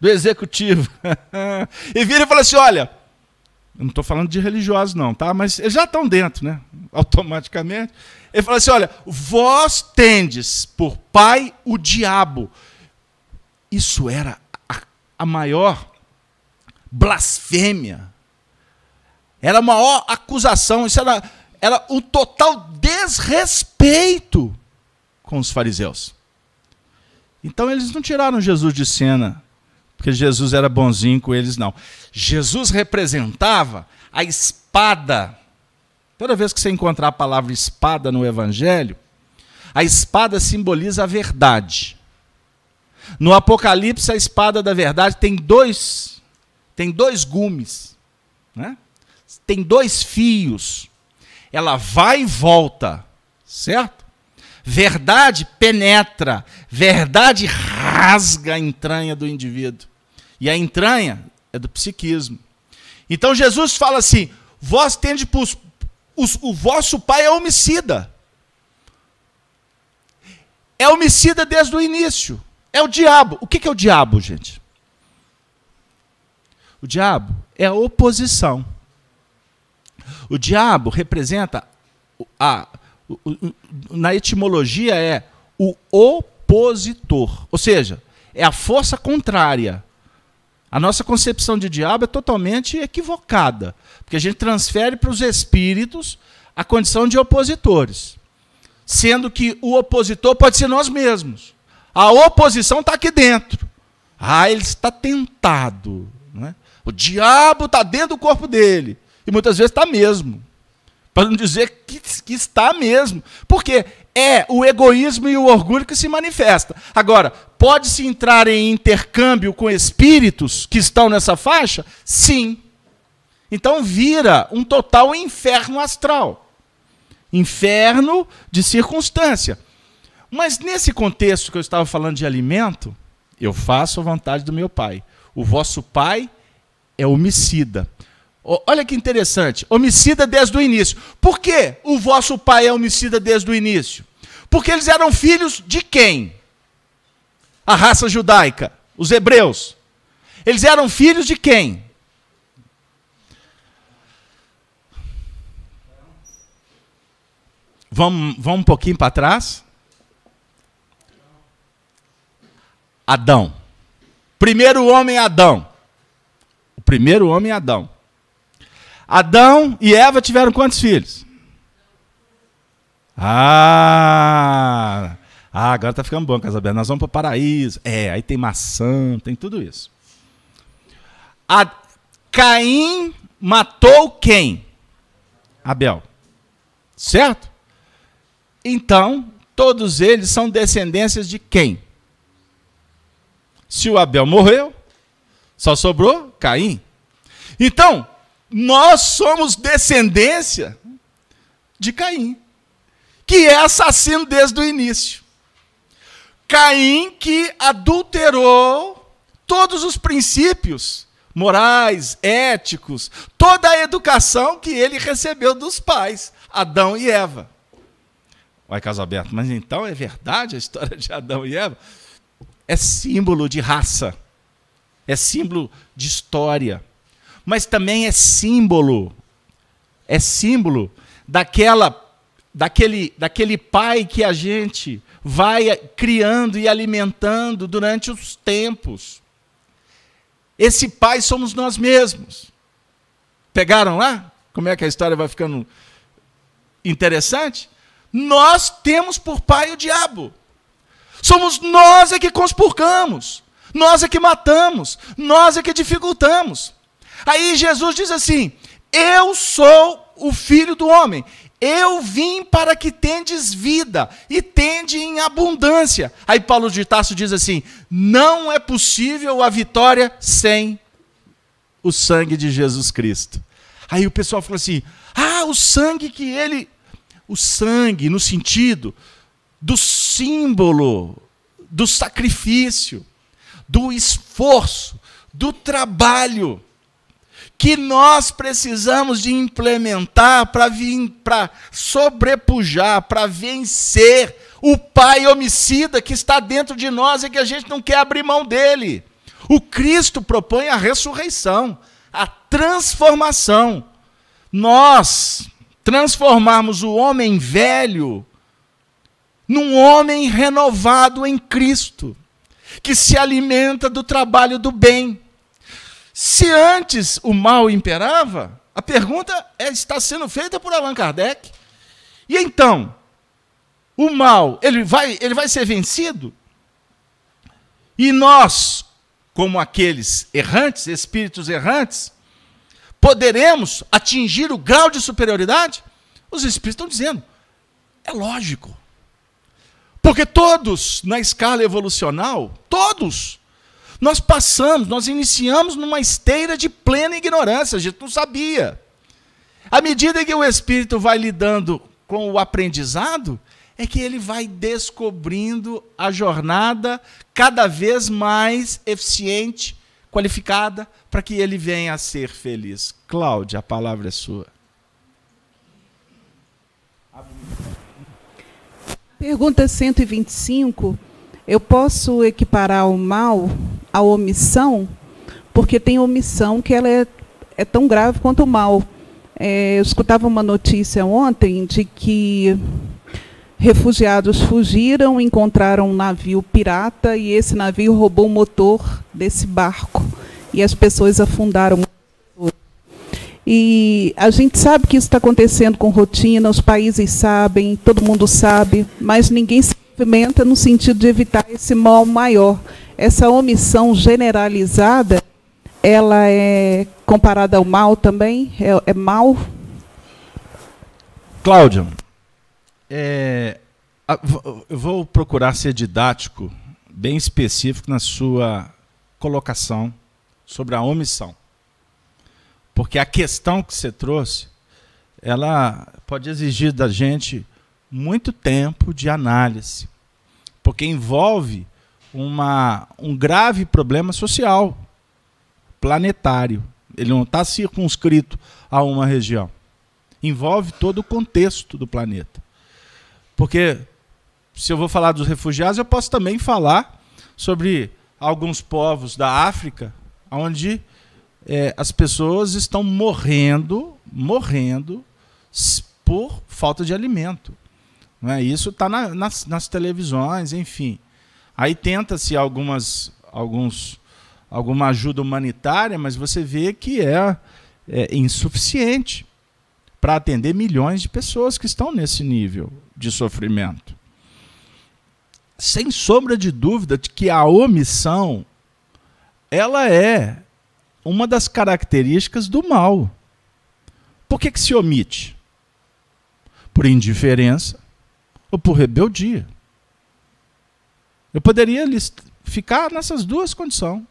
do executivo. e vira e fala assim: olha eu não estou falando de religiosos, não, tá? Mas eles já estão dentro, né? Automaticamente. Ele fala assim: olha, vós tendes por pai o diabo. Isso era a, a maior blasfêmia. Era a maior acusação. Isso era, era o total desrespeito com os fariseus. Então eles não tiraram Jesus de cena porque Jesus era bonzinho com eles, não. Jesus representava a espada. Toda vez que você encontrar a palavra espada no Evangelho, a espada simboliza a verdade. No Apocalipse, a espada da verdade tem dois, tem dois gumes, né? tem dois fios. Ela vai e volta, certo? Verdade penetra, verdade rasga a entranha do indivíduo. E a entranha é do psiquismo. Então Jesus fala assim: vós tende pus, os, o vosso pai é homicida. É homicida desde o início. É o diabo. O que é o diabo, gente? O diabo é a oposição. O diabo representa a, na etimologia é o opositor, ou seja, é a força contrária. A nossa concepção de diabo é totalmente equivocada, porque a gente transfere para os espíritos a condição de opositores, sendo que o opositor pode ser nós mesmos. A oposição está aqui dentro. Ah, ele está tentado. Né? O diabo está dentro do corpo dele. E muitas vezes está mesmo. Para não dizer que, que está mesmo. Porque é o egoísmo e o orgulho que se manifesta. Agora, pode-se entrar em intercâmbio com espíritos que estão nessa faixa? Sim. Então vira um total inferno astral. Inferno de circunstância. Mas nesse contexto que eu estava falando de alimento, eu faço a vontade do meu pai. O vosso pai é homicida. Olha que interessante, homicida desde o início. Por que o vosso pai é homicida desde o início? Porque eles eram filhos de quem? A raça judaica, os hebreus. Eles eram filhos de quem? Vamos, vamos um pouquinho para trás. Adão. Primeiro homem Adão. O primeiro homem Adão. Adão e Eva tiveram quantos filhos? Ah, ah agora está ficando bom, Casabel. Nós vamos para o paraíso. É, aí tem maçã, tem tudo isso. A Caim matou quem? Abel. Certo? Então, todos eles são descendências de quem? Se o Abel morreu, só sobrou Caim. Então, nós somos descendência de Caim, que é assassino desde o início. Caim que adulterou todos os princípios morais, éticos, toda a educação que ele recebeu dos pais, Adão e Eva. Vai, caso aberto, mas então é verdade a história de Adão e Eva? É símbolo de raça, é símbolo de história mas também é símbolo, é símbolo daquela, daquele, daquele pai que a gente vai criando e alimentando durante os tempos. Esse pai somos nós mesmos. Pegaram lá? Como é que a história vai ficando interessante? Nós temos por pai o diabo. Somos nós é que conspurcamos, nós é que matamos, nós é que dificultamos. Aí Jesus diz assim: Eu sou o filho do homem. Eu vim para que tendes vida e tende em abundância. Aí Paulo de Tarso diz assim: Não é possível a vitória sem o sangue de Jesus Cristo. Aí o pessoal falou assim: Ah, o sangue que ele. O sangue, no sentido do símbolo, do sacrifício, do esforço, do trabalho que nós precisamos de implementar para para sobrepujar, para vencer o pai homicida que está dentro de nós e que a gente não quer abrir mão dele. O Cristo propõe a ressurreição, a transformação. Nós transformarmos o homem velho num homem renovado em Cristo, que se alimenta do trabalho do bem. Se antes o mal imperava, a pergunta é, está sendo feita por Allan Kardec. E então, o mal, ele vai, ele vai ser vencido? E nós, como aqueles errantes, espíritos errantes, poderemos atingir o grau de superioridade? Os espíritos estão dizendo, é lógico. Porque todos, na escala evolucional, todos, nós passamos, nós iniciamos numa esteira de plena ignorância, a gente não sabia. À medida que o espírito vai lidando com o aprendizado, é que ele vai descobrindo a jornada cada vez mais eficiente, qualificada, para que ele venha a ser feliz. Cláudia, a palavra é sua. Pergunta 125. Eu posso equiparar o mal à omissão? Porque tem omissão que ela é, é tão grave quanto o mal. É, eu escutava uma notícia ontem de que refugiados fugiram, encontraram um navio pirata e esse navio roubou o motor desse barco e as pessoas afundaram. E a gente sabe que isso está acontecendo com rotina, os países sabem, todo mundo sabe, mas ninguém se movimenta no sentido de evitar esse mal maior. Essa omissão generalizada, ela é comparada ao mal também? É, é mal? Cláudia, é, eu vou procurar ser didático, bem específico na sua colocação sobre a omissão. Porque a questão que você trouxe, ela pode exigir da gente muito tempo de análise, porque envolve uma, um grave problema social, planetário. Ele não está circunscrito a uma região. Envolve todo o contexto do planeta. Porque se eu vou falar dos refugiados, eu posso também falar sobre alguns povos da África, onde é, as pessoas estão morrendo, morrendo por falta de alimento. Não é? Isso está na, nas, nas, televisões, enfim. Aí tenta-se algumas, alguns, alguma ajuda humanitária, mas você vê que é, é insuficiente para atender milhões de pessoas que estão nesse nível de sofrimento. Sem sombra de dúvida de que a omissão ela é uma das características do mal. Por que, que se omite? Por indiferença ou por rebeldia. Eu poderia ficar nessas duas condições.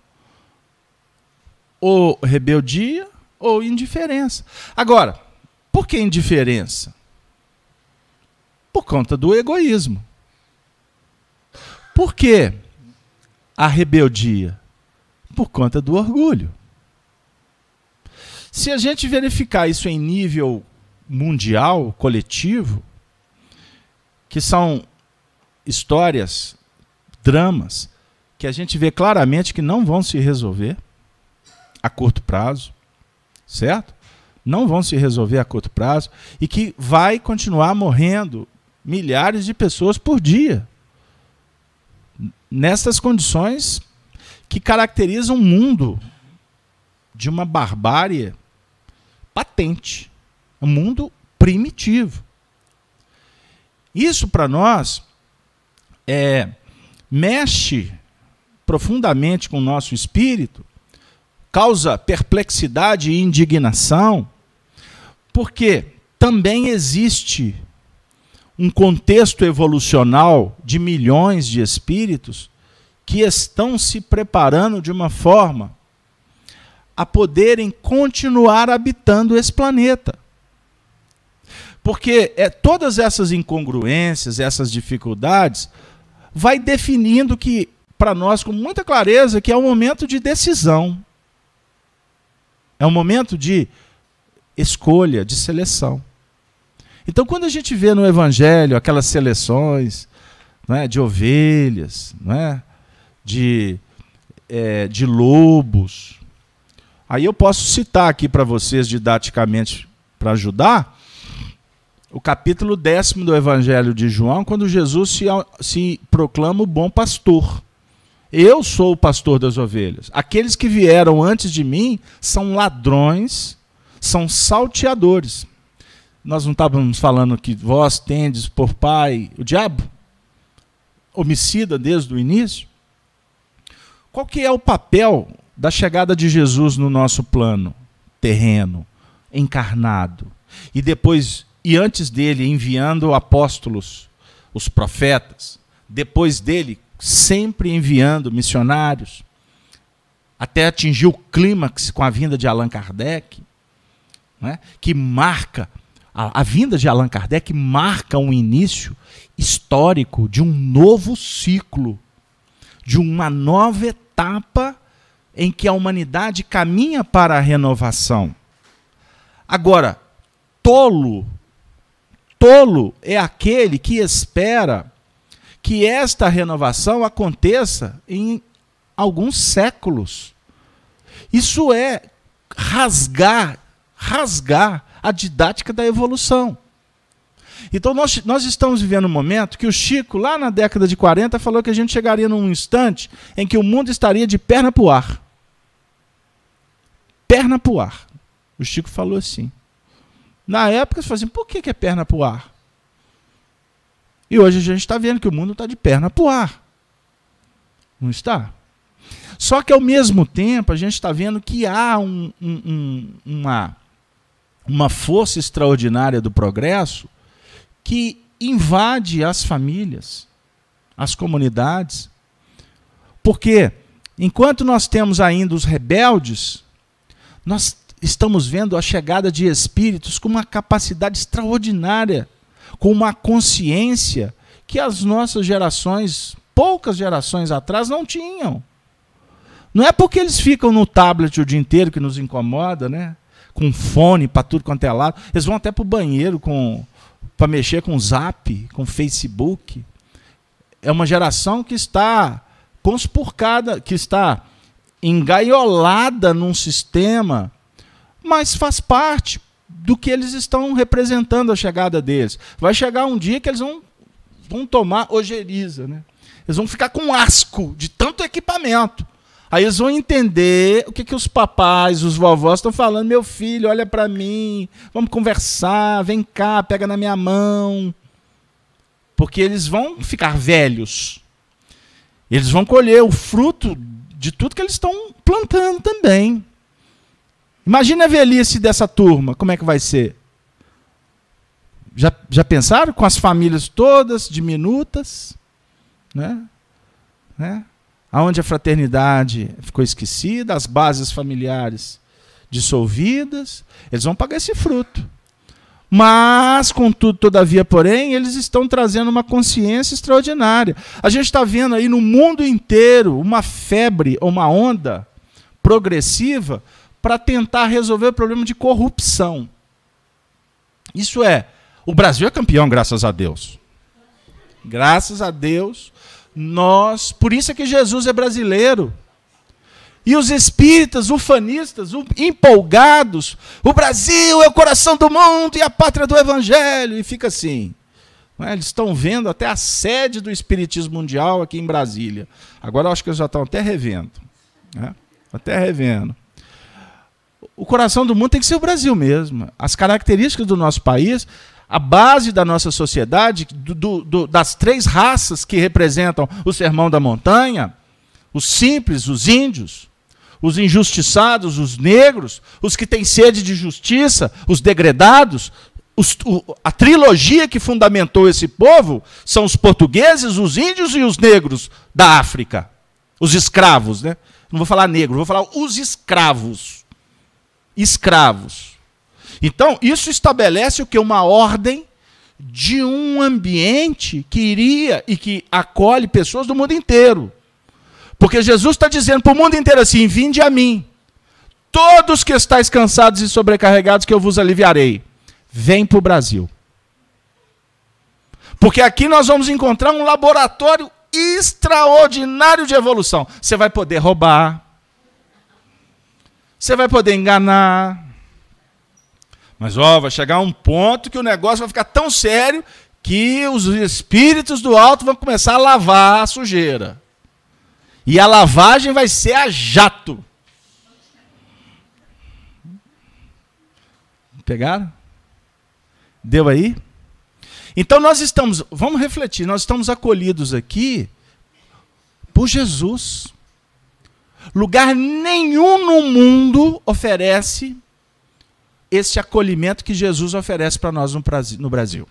Ou rebeldia ou indiferença. Agora, por que indiferença? Por conta do egoísmo. Por que a rebeldia? Por conta do orgulho. Se a gente verificar isso em nível mundial, coletivo, que são histórias, dramas, que a gente vê claramente que não vão se resolver a curto prazo, certo? Não vão se resolver a curto prazo e que vai continuar morrendo milhares de pessoas por dia. Nessas condições que caracterizam um mundo de uma barbárie patente. Um mundo primitivo. Isso para nós é, mexe profundamente com o nosso espírito causa perplexidade e indignação, porque também existe um contexto evolucional de milhões de espíritos que estão se preparando de uma forma a poderem continuar habitando esse planeta. Porque é, todas essas incongruências, essas dificuldades, vai definindo que, para nós, com muita clareza, que é um momento de decisão. É um momento de escolha, de seleção. Então, quando a gente vê no Evangelho aquelas seleções né, de ovelhas, né, de, é, de lobos, aí eu posso citar aqui para vocês didaticamente para ajudar o capítulo décimo do Evangelho de João, quando Jesus se, se proclama o bom pastor. Eu sou o pastor das ovelhas. Aqueles que vieram antes de mim são ladrões, são salteadores. Nós não estávamos falando que vós tendes por pai o diabo? Homicida desde o início? Qual que é o papel da chegada de Jesus no nosso plano terreno, encarnado? E depois, e antes dele, enviando apóstolos, os profetas, depois dele, sempre enviando missionários, até atingir o clímax com a vinda de Allan Kardec, né, que marca a, a vinda de Allan Kardec marca um início histórico de um novo ciclo, de uma nova etapa em que a humanidade caminha para a renovação. Agora, tolo, tolo é aquele que espera que esta renovação aconteça em alguns séculos. Isso é rasgar, rasgar a didática da evolução. Então nós, nós estamos vivendo um momento que o Chico, lá na década de 40, falou que a gente chegaria num instante em que o mundo estaria de perna para o ar. Perna para o ar. O Chico falou assim. Na época, você falou assim, por que, que é perna para o ar? E hoje a gente está vendo que o mundo está de perna para o ar. Não está? Só que ao mesmo tempo a gente está vendo que há um, um, uma uma força extraordinária do progresso que invade as famílias, as comunidades. Porque enquanto nós temos ainda os rebeldes, nós estamos vendo a chegada de espíritos com uma capacidade extraordinária, com uma consciência que as nossas gerações, poucas gerações atrás, não tinham. Não é porque eles ficam no tablet o dia inteiro que nos incomoda, né? com fone para tudo quanto é lado. Eles vão até para o banheiro para mexer com Zap, com Facebook. É uma geração que está conspurcada, que está engaiolada num sistema, mas faz parte do que eles estão representando a chegada deles. Vai chegar um dia que eles vão, vão tomar ojeriza, né? Eles vão ficar com asco de tanto equipamento. Aí eles vão entender o que, que os papais, os vovós estão falando. Meu filho, olha para mim, vamos conversar, vem cá, pega na minha mão. Porque eles vão ficar velhos. Eles vão colher o fruto de tudo que eles estão plantando também. Imagina a velhice dessa turma, como é que vai ser? Já, já pensaram com as famílias todas diminutas? Né? Né? aonde a fraternidade ficou esquecida, as bases familiares dissolvidas, eles vão pagar esse fruto. Mas, contudo, todavia, porém, eles estão trazendo uma consciência extraordinária. A gente está vendo aí no mundo inteiro uma febre, uma onda progressiva para tentar resolver o problema de corrupção. Isso é, o Brasil é campeão, graças a Deus. Graças a Deus, nós, por isso é que Jesus é brasileiro. E os espíritas, ufanistas, empolgados, o Brasil é o coração do mundo e a pátria do evangelho, e fica assim. É? Eles estão vendo até a sede do Espiritismo Mundial aqui em Brasília. Agora eu acho que eles já estão até revendo. Né? Até revendo. O coração do mundo tem que ser o Brasil mesmo. As características do nosso país a base da nossa sociedade, do, do, das três raças que representam o sermão da montanha, os simples, os índios, os injustiçados, os negros, os que têm sede de justiça, os degredados. Os, o, a trilogia que fundamentou esse povo são os portugueses, os índios e os negros da África. Os escravos, né? Não vou falar negro, vou falar os escravos. Escravos. Então, isso estabelece o que? Uma ordem de um ambiente que iria e que acolhe pessoas do mundo inteiro. Porque Jesus está dizendo para o mundo inteiro assim: vinde a mim, todos que estáis cansados e sobrecarregados, que eu vos aliviarei. Vem para o Brasil. Porque aqui nós vamos encontrar um laboratório extraordinário de evolução. Você vai poder roubar, você vai poder enganar. Mas ó, vai chegar um ponto que o negócio vai ficar tão sério que os espíritos do alto vão começar a lavar a sujeira. E a lavagem vai ser a jato. Pegaram? Deu aí? Então nós estamos, vamos refletir, nós estamos acolhidos aqui por Jesus. Lugar nenhum no mundo oferece esse acolhimento que Jesus oferece para nós no Brasil.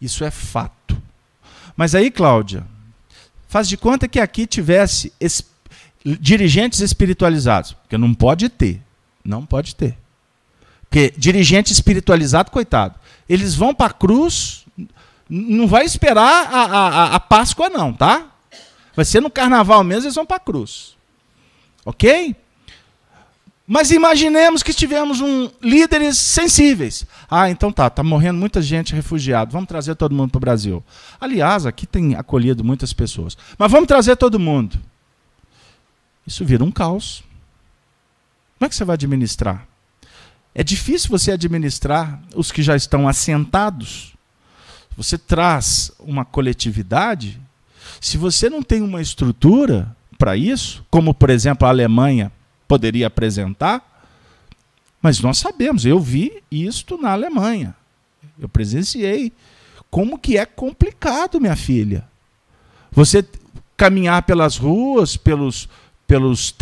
Isso é fato. Mas aí, Cláudia, faz de conta que aqui tivesse es dirigentes espiritualizados. Porque não pode ter. Não pode ter. Porque dirigente espiritualizado, coitado, eles vão para a cruz, não vai esperar a, a, a Páscoa, não, tá? Vai ser no carnaval mesmo, eles vão para a cruz. Ok? Mas imaginemos que tivemos um, líderes sensíveis. Ah, então tá, tá morrendo muita gente refugiada. Vamos trazer todo mundo para o Brasil. Aliás, aqui tem acolhido muitas pessoas. Mas vamos trazer todo mundo. Isso vira um caos. Como é que você vai administrar? É difícil você administrar os que já estão assentados. Você traz uma coletividade. Se você não tem uma estrutura para isso, como por exemplo a Alemanha poderia apresentar, mas nós sabemos, eu vi isto na Alemanha. Eu presenciei como que é complicado, minha filha. Você caminhar pelas ruas, pelos pelos,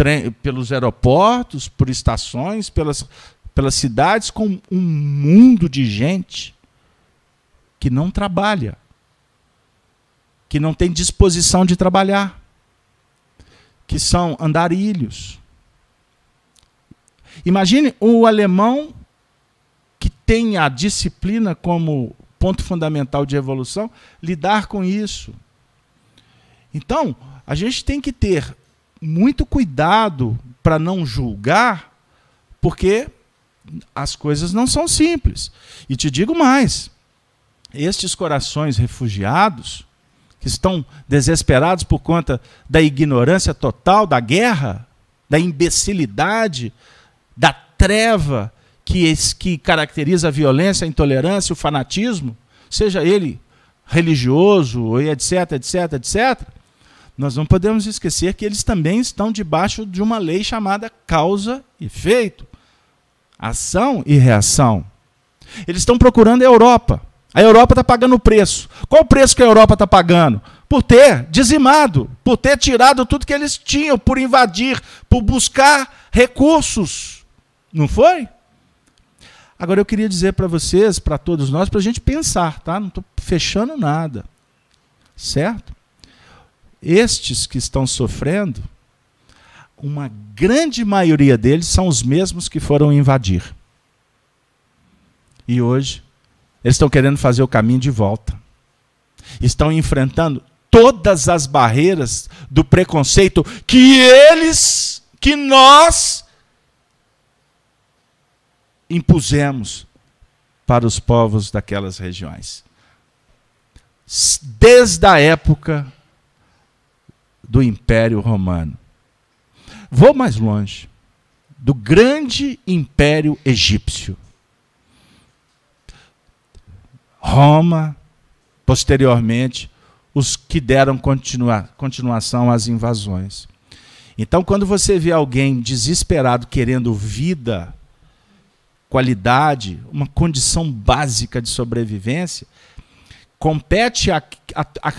pelos aeroportos, por estações, pelas, pelas cidades com um mundo de gente que não trabalha, que não tem disposição de trabalhar, que são andarilhos, Imagine o alemão que tem a disciplina como ponto fundamental de evolução, lidar com isso. Então, a gente tem que ter muito cuidado para não julgar, porque as coisas não são simples. E te digo mais: estes corações refugiados, que estão desesperados por conta da ignorância total, da guerra, da imbecilidade, da treva que, que caracteriza a violência, a intolerância, o fanatismo, seja ele religioso, etc, etc, etc, nós não podemos esquecer que eles também estão debaixo de uma lei chamada causa e efeito, ação e reação. Eles estão procurando a Europa. A Europa está pagando o preço. Qual o preço que a Europa está pagando? Por ter dizimado, por ter tirado tudo que eles tinham, por invadir, por buscar recursos não foi? Agora eu queria dizer para vocês, para todos nós, para a gente pensar, tá? Não estou fechando nada. Certo? Estes que estão sofrendo, uma grande maioria deles são os mesmos que foram invadir. E hoje, eles estão querendo fazer o caminho de volta. Estão enfrentando todas as barreiras do preconceito que eles, que nós impusemos para os povos daquelas regiões. Desde a época do Império Romano. Vou mais longe. Do grande Império Egípcio. Roma, posteriormente, os que deram continua, continuação às invasões. Então, quando você vê alguém desesperado querendo vida qualidade, uma condição básica de sobrevivência, compete a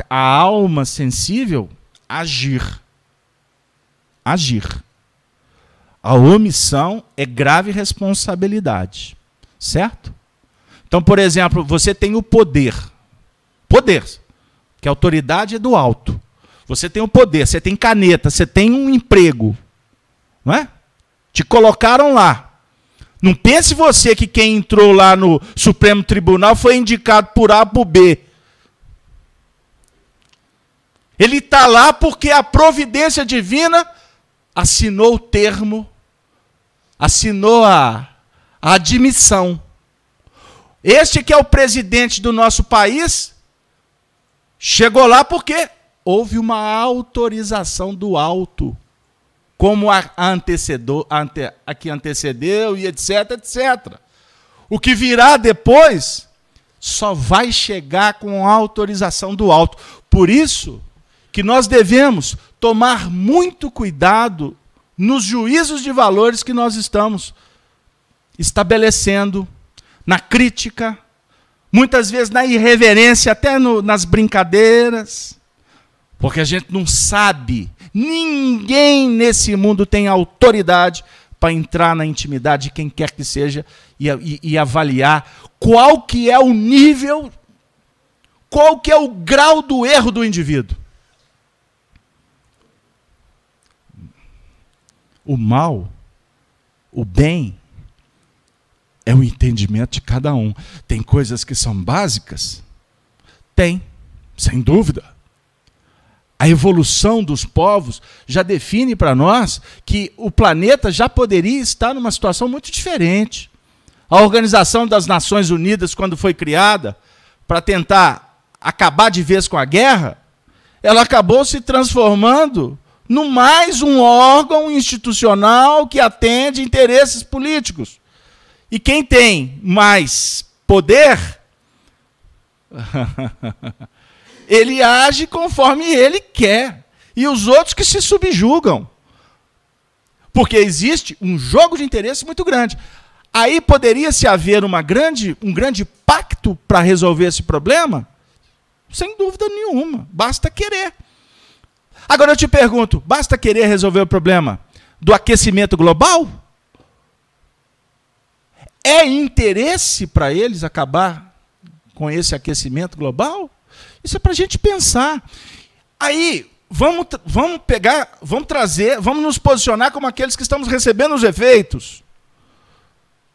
alma sensível agir. Agir. A omissão é grave responsabilidade. Certo? Então, por exemplo, você tem o poder. Poder. Que a autoridade é do alto. Você tem o poder, você tem caneta, você tem um emprego. Não é? Te colocaram lá. Não pense você que quem entrou lá no Supremo Tribunal foi indicado por A por B. Ele está lá porque a providência divina assinou o termo, assinou a, a admissão. Este que é o presidente do nosso país, chegou lá porque houve uma autorização do alto, como a, antecedor, ante, a que antecedeu e etc, etc. O que virá depois só vai chegar com a autorização do alto. Por isso que nós devemos tomar muito cuidado nos juízos de valores que nós estamos estabelecendo, na crítica, muitas vezes na irreverência, até no, nas brincadeiras, porque a gente não sabe, ninguém nesse mundo tem autoridade para entrar na intimidade de quem quer que seja e, e, e avaliar qual que é o nível, qual que é o grau do erro do indivíduo. O mal, o bem, é o entendimento de cada um. Tem coisas que são básicas? Tem, sem dúvida. A evolução dos povos já define para nós que o planeta já poderia estar numa situação muito diferente. A Organização das Nações Unidas, quando foi criada para tentar acabar de vez com a guerra, ela acabou se transformando no mais um órgão institucional que atende interesses políticos. E quem tem mais poder, ele age conforme ele quer. E os outros que se subjugam. Porque existe um jogo de interesse muito grande. Aí poderia se haver uma grande, um grande pacto para resolver esse problema? Sem dúvida nenhuma. Basta querer. Agora eu te pergunto: basta querer resolver o problema do aquecimento global? É interesse para eles acabar com esse aquecimento global? Isso é para a gente pensar. Aí, vamos, vamos pegar, vamos trazer, vamos nos posicionar como aqueles que estamos recebendo os efeitos.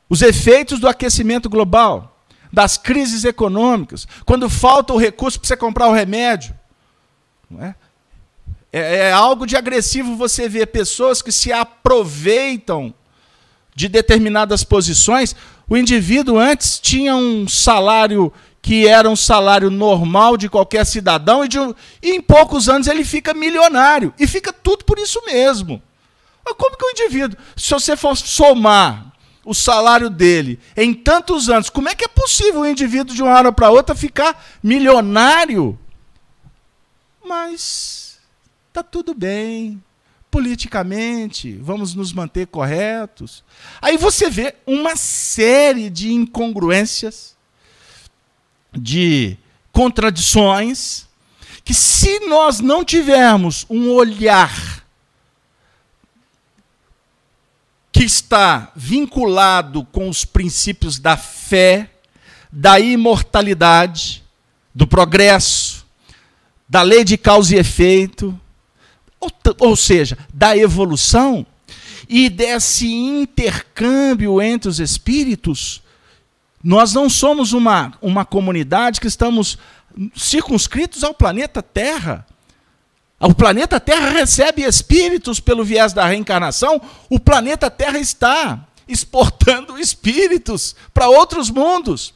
Os efeitos do aquecimento global, das crises econômicas, quando falta o recurso para você comprar o remédio. É? É, é algo de agressivo você ver pessoas que se aproveitam de determinadas posições. O indivíduo antes tinha um salário que era um salário normal de qualquer cidadão, e, de, e em poucos anos ele fica milionário. E fica tudo por isso mesmo. Mas como que o indivíduo, se você for somar o salário dele em tantos anos, como é que é possível o indivíduo de uma hora para outra ficar milionário? Mas Está tudo bem, politicamente, vamos nos manter corretos. Aí você vê uma série de incongruências, de contradições, que se nós não tivermos um olhar que está vinculado com os princípios da fé, da imortalidade, do progresso, da lei de causa e efeito, ou, ou seja, da evolução e desse intercâmbio entre os espíritos, nós não somos uma, uma comunidade que estamos circunscritos ao planeta Terra. O planeta Terra recebe espíritos pelo viés da reencarnação, o planeta Terra está exportando espíritos para outros mundos.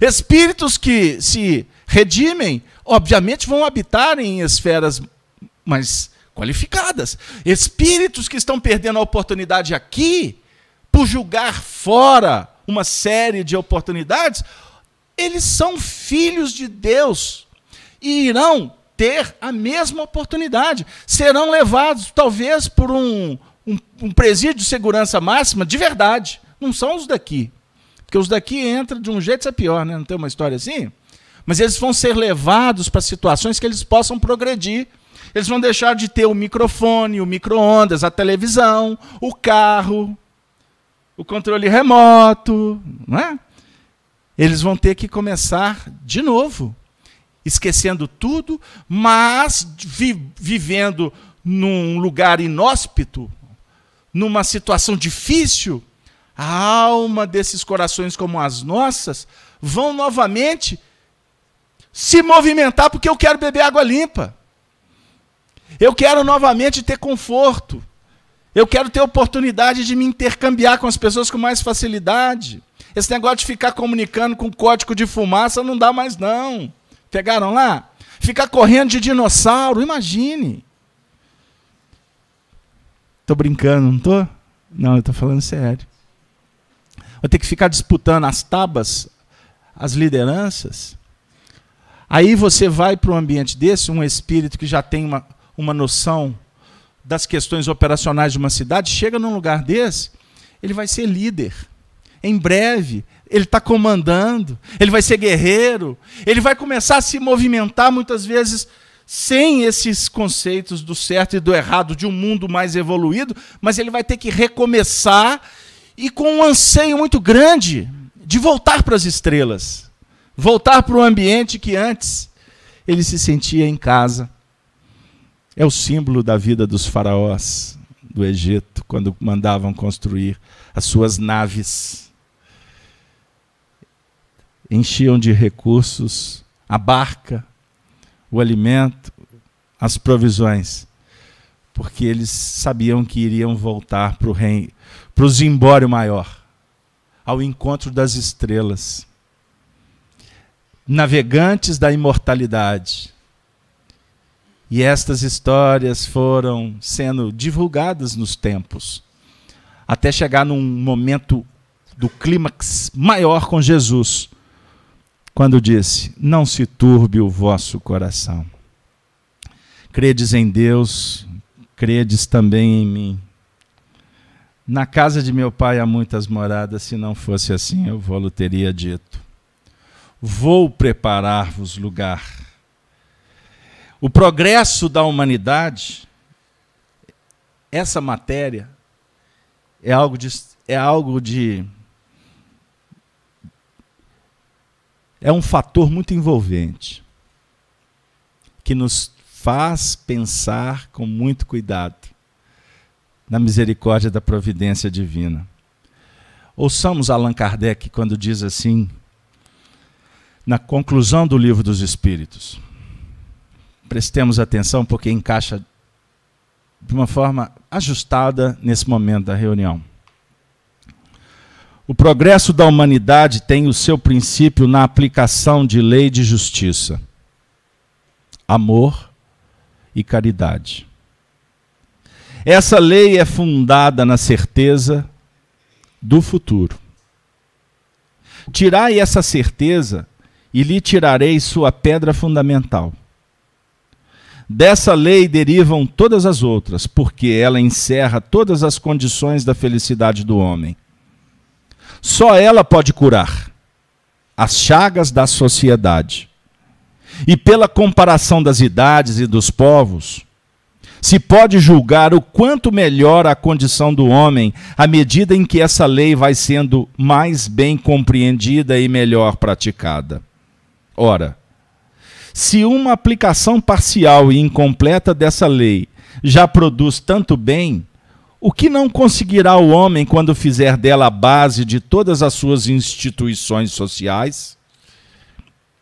Espíritos que se redimem, obviamente vão habitar em esferas mais qualificadas. Espíritos que estão perdendo a oportunidade aqui, por julgar fora uma série de oportunidades, eles são filhos de Deus e irão ter a mesma oportunidade. Serão levados, talvez, por um, um, um presídio de segurança máxima de verdade. Não são os daqui. Porque os daqui entram de um jeito, isso é pior, né? Não tem uma história assim? Mas eles vão ser levados para situações que eles possam progredir Eles vão deixar de ter o microfone, o micro-ondas, a televisão, o carro, o controle remoto, não é? Eles vão ter que começar de novo, esquecendo tudo, mas vi vivendo num lugar inóspito, numa situação difícil. A alma desses corações como as nossas vão novamente se movimentar porque eu quero beber água limpa. Eu quero novamente ter conforto. Eu quero ter oportunidade de me intercambiar com as pessoas com mais facilidade. Esse negócio de ficar comunicando com código de fumaça não dá mais, não. Pegaram lá? Ficar correndo de dinossauro, imagine. Estou brincando, não estou? Não, eu estou falando sério. Vou ter que ficar disputando as tabas, as lideranças. Aí você vai para um ambiente desse, um espírito que já tem uma, uma noção das questões operacionais de uma cidade, chega num lugar desse, ele vai ser líder. Em breve, ele está comandando, ele vai ser guerreiro, ele vai começar a se movimentar muitas vezes sem esses conceitos do certo e do errado de um mundo mais evoluído, mas ele vai ter que recomeçar e com um anseio muito grande de voltar para as estrelas, voltar para o ambiente que antes ele se sentia em casa. É o símbolo da vida dos faraós do Egito, quando mandavam construir as suas naves. Enchiam de recursos a barca, o alimento, as provisões, porque eles sabiam que iriam voltar para o reino, para o zimbório maior, ao encontro das estrelas. Navegantes da imortalidade e estas histórias foram sendo divulgadas nos tempos, até chegar num momento do clímax maior com Jesus, quando disse: Não se turbe o vosso coração. Credes em Deus, credes também em mim. Na casa de meu pai há muitas moradas, se não fosse assim, eu vou-lo teria dito. Vou preparar-vos lugar o progresso da humanidade, essa matéria, é algo de. É algo de é um fator muito envolvente que nos faz pensar com muito cuidado na misericórdia da providência divina. Ouçamos Allan Kardec quando diz assim, na conclusão do livro dos Espíritos: prestemos atenção porque encaixa de uma forma ajustada nesse momento da reunião. O progresso da humanidade tem o seu princípio na aplicação de lei de justiça, amor e caridade. Essa lei é fundada na certeza do futuro. Tirai essa certeza e lhe tirarei sua pedra fundamental Dessa lei derivam todas as outras, porque ela encerra todas as condições da felicidade do homem. Só ela pode curar as chagas da sociedade. E pela comparação das idades e dos povos, se pode julgar o quanto melhora a condição do homem à medida em que essa lei vai sendo mais bem compreendida e melhor praticada. Ora, se uma aplicação parcial e incompleta dessa lei já produz tanto bem, o que não conseguirá o homem quando fizer dela a base de todas as suas instituições sociais?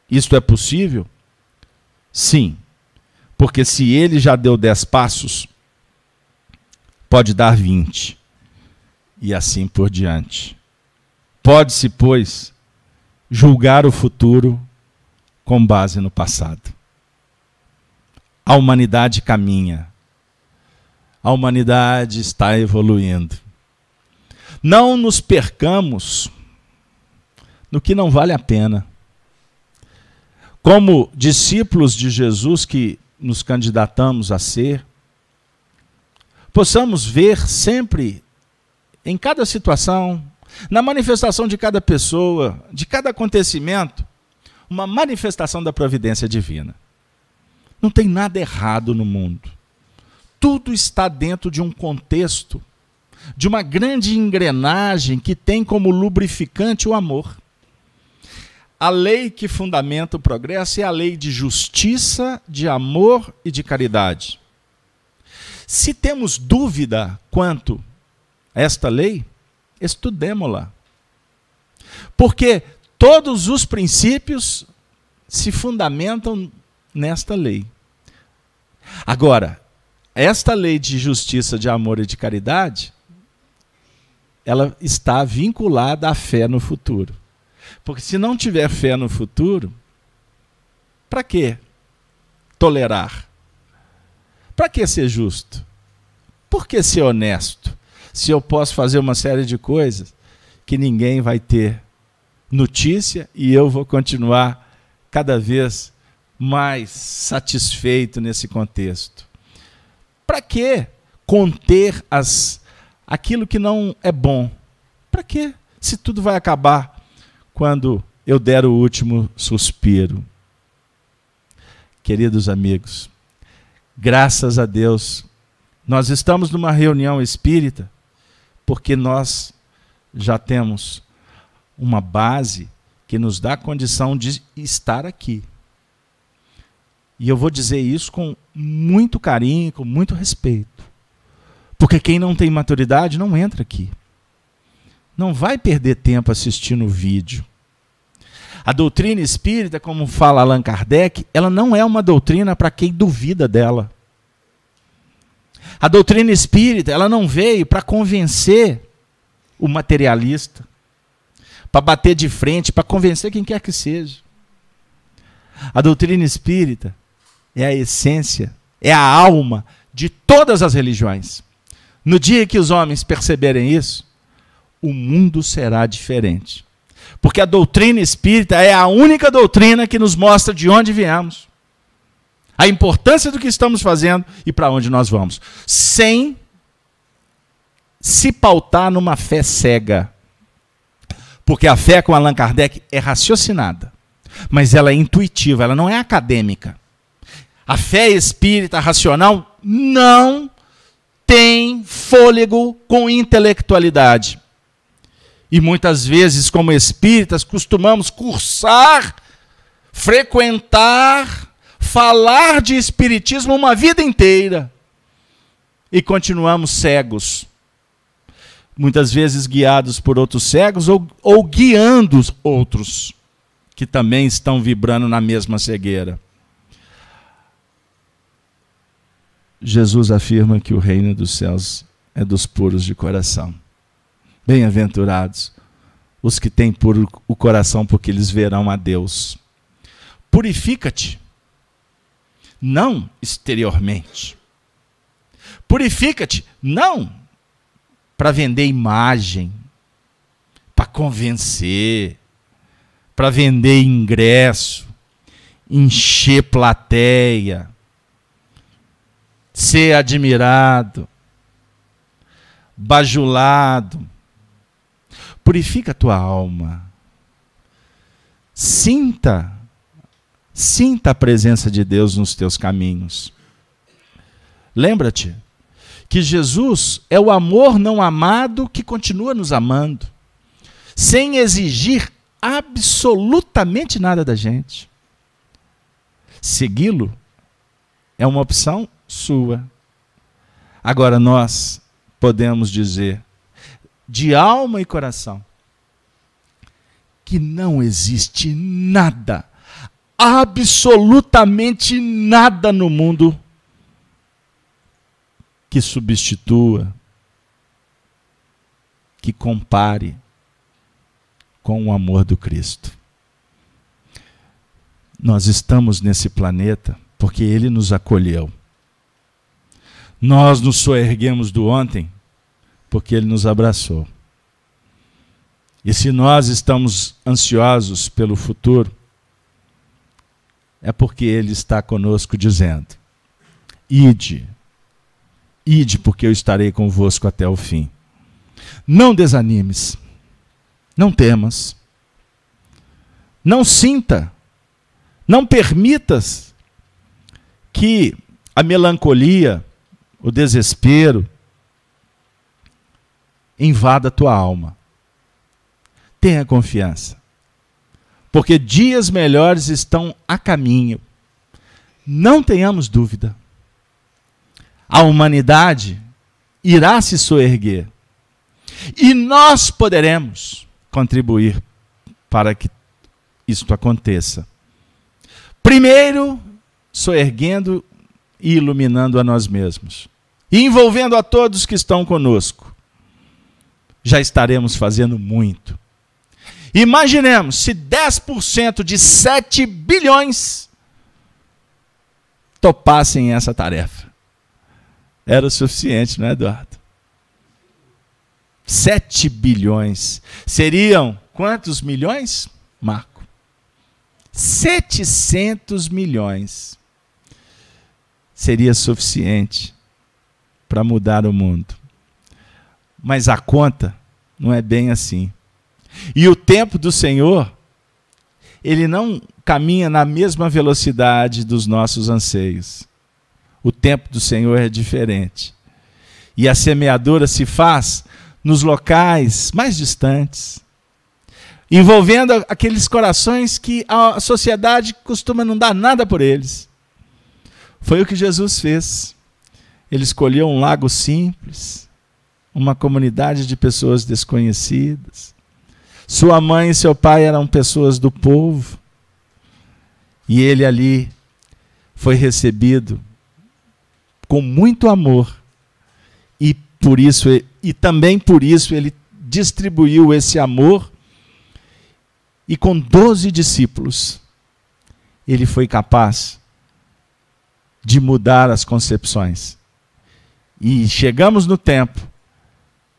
Isto é possível? Sim, porque se ele já deu dez passos, pode dar vinte, e assim por diante. Pode-se, pois, julgar o futuro com base no passado. A humanidade caminha. A humanidade está evoluindo. Não nos percamos no que não vale a pena. Como discípulos de Jesus que nos candidatamos a ser, possamos ver sempre, em cada situação, na manifestação de cada pessoa, de cada acontecimento, uma manifestação da providência divina. Não tem nada errado no mundo. Tudo está dentro de um contexto, de uma grande engrenagem que tem como lubrificante o amor. A lei que fundamenta o progresso é a lei de justiça, de amor e de caridade. Se temos dúvida quanto a esta lei, estudemos-la. Porque todos os princípios se fundamentam nesta lei. Agora, esta lei de justiça, de amor e de caridade, ela está vinculada à fé no futuro. Porque se não tiver fé no futuro, para que tolerar? Para que ser justo? Por que ser honesto? Se eu posso fazer uma série de coisas que ninguém vai ter notícia e eu vou continuar cada vez mais satisfeito nesse contexto. Para que conter as aquilo que não é bom? Para que? Se tudo vai acabar quando eu der o último suspiro. Queridos amigos, graças a Deus, nós estamos numa reunião espírita porque nós já temos uma base que nos dá condição de estar aqui. E eu vou dizer isso com muito carinho, com muito respeito. Porque quem não tem maturidade não entra aqui. Não vai perder tempo assistindo o vídeo. A doutrina espírita, como fala Allan Kardec, ela não é uma doutrina para quem duvida dela. A doutrina espírita, ela não veio para convencer o materialista para bater de frente, para convencer quem quer que seja. A doutrina espírita é a essência, é a alma de todas as religiões. No dia que os homens perceberem isso, o mundo será diferente. Porque a doutrina espírita é a única doutrina que nos mostra de onde viemos, a importância do que estamos fazendo e para onde nós vamos, sem se pautar numa fé cega. Porque a fé com Allan Kardec é raciocinada, mas ela é intuitiva, ela não é acadêmica. A fé espírita racional não tem fôlego com intelectualidade. E muitas vezes, como espíritas, costumamos cursar, frequentar, falar de espiritismo uma vida inteira e continuamos cegos muitas vezes guiados por outros cegos ou, ou guiando outros que também estão vibrando na mesma cegueira. Jesus afirma que o reino dos céus é dos puros de coração. Bem-aventurados os que têm puro o coração, porque eles verão a Deus. Purifica-te, não exteriormente. Purifica-te, não para vender imagem, para convencer, para vender ingresso, encher plateia, ser admirado, bajulado. Purifica a tua alma. Sinta, sinta a presença de Deus nos teus caminhos. Lembra-te, que Jesus é o amor não amado que continua nos amando, sem exigir absolutamente nada da gente. Segui-lo é uma opção sua. Agora nós podemos dizer, de alma e coração, que não existe nada, absolutamente nada no mundo que substitua, que compare com o amor do Cristo. Nós estamos nesse planeta porque Ele nos acolheu. Nós nos soerguemos do ontem porque Ele nos abraçou. E se nós estamos ansiosos pelo futuro, é porque Ele está conosco dizendo: Ide, Ide, porque eu estarei convosco até o fim. Não desanimes. Não temas. Não sinta. Não permitas que a melancolia, o desespero, invada a tua alma. Tenha confiança. Porque dias melhores estão a caminho. Não tenhamos dúvida. A humanidade irá se soerguer. E nós poderemos contribuir para que isto aconteça. Primeiro, soerguendo e iluminando a nós mesmos, e envolvendo a todos que estão conosco. Já estaremos fazendo muito. Imaginemos se 10% de 7 bilhões topassem essa tarefa. Era o suficiente, não é, Eduardo? 7 bilhões. Seriam quantos milhões, Marco? 700 milhões. Seria suficiente para mudar o mundo. Mas a conta não é bem assim. E o tempo do Senhor, ele não caminha na mesma velocidade dos nossos anseios. O tempo do Senhor é diferente. E a semeadura se faz nos locais mais distantes, envolvendo aqueles corações que a sociedade costuma não dar nada por eles. Foi o que Jesus fez. Ele escolheu um lago simples, uma comunidade de pessoas desconhecidas, sua mãe e seu pai eram pessoas do povo. E ele ali foi recebido com muito amor. E por isso e também por isso ele distribuiu esse amor e com doze discípulos ele foi capaz de mudar as concepções. E chegamos no tempo,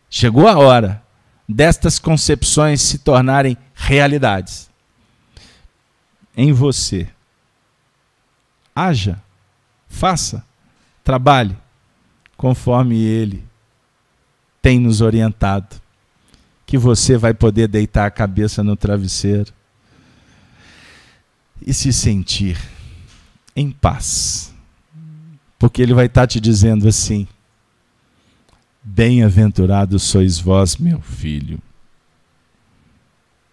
chegou a hora destas concepções se tornarem realidades. Em você. Haja, faça, trabalhe conforme Ele tem nos orientado. Que você vai poder deitar a cabeça no travesseiro e se sentir em paz. Porque Ele vai estar te dizendo assim: Bem-aventurados sois vós, meu filho,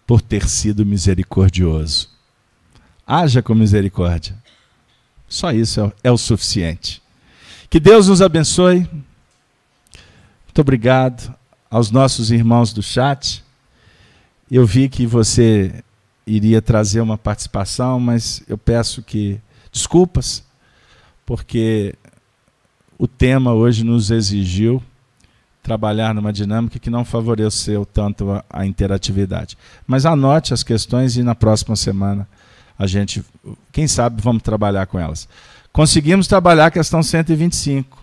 por ter sido misericordioso. Haja com misericórdia. Só isso é, é o suficiente. Que Deus nos abençoe. Muito obrigado aos nossos irmãos do chat. Eu vi que você iria trazer uma participação, mas eu peço que desculpas, porque o tema hoje nos exigiu trabalhar numa dinâmica que não favoreceu tanto a, a, interatividade. Mas anote as questões e na próxima semana a gente, quem sabe, vamos trabalhar com elas. Conseguimos trabalhar a questão 125.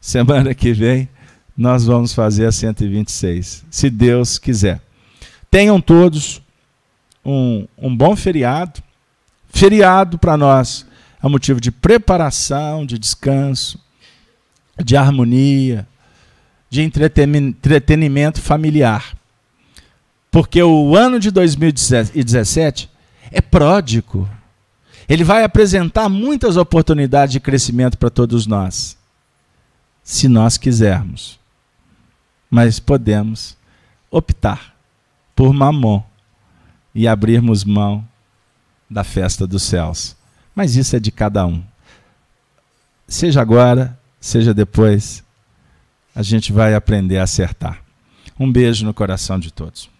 Semana que vem nós vamos fazer a 126, se Deus quiser. Tenham todos um, um bom feriado. Feriado para nós é motivo de preparação, de descanso, de harmonia, de entretenimento familiar. Porque o ano de 2017 é pródigo. Ele vai apresentar muitas oportunidades de crescimento para todos nós, se nós quisermos. Mas podemos optar por mamon e abrirmos mão da festa dos céus. Mas isso é de cada um. Seja agora, seja depois, a gente vai aprender a acertar. Um beijo no coração de todos.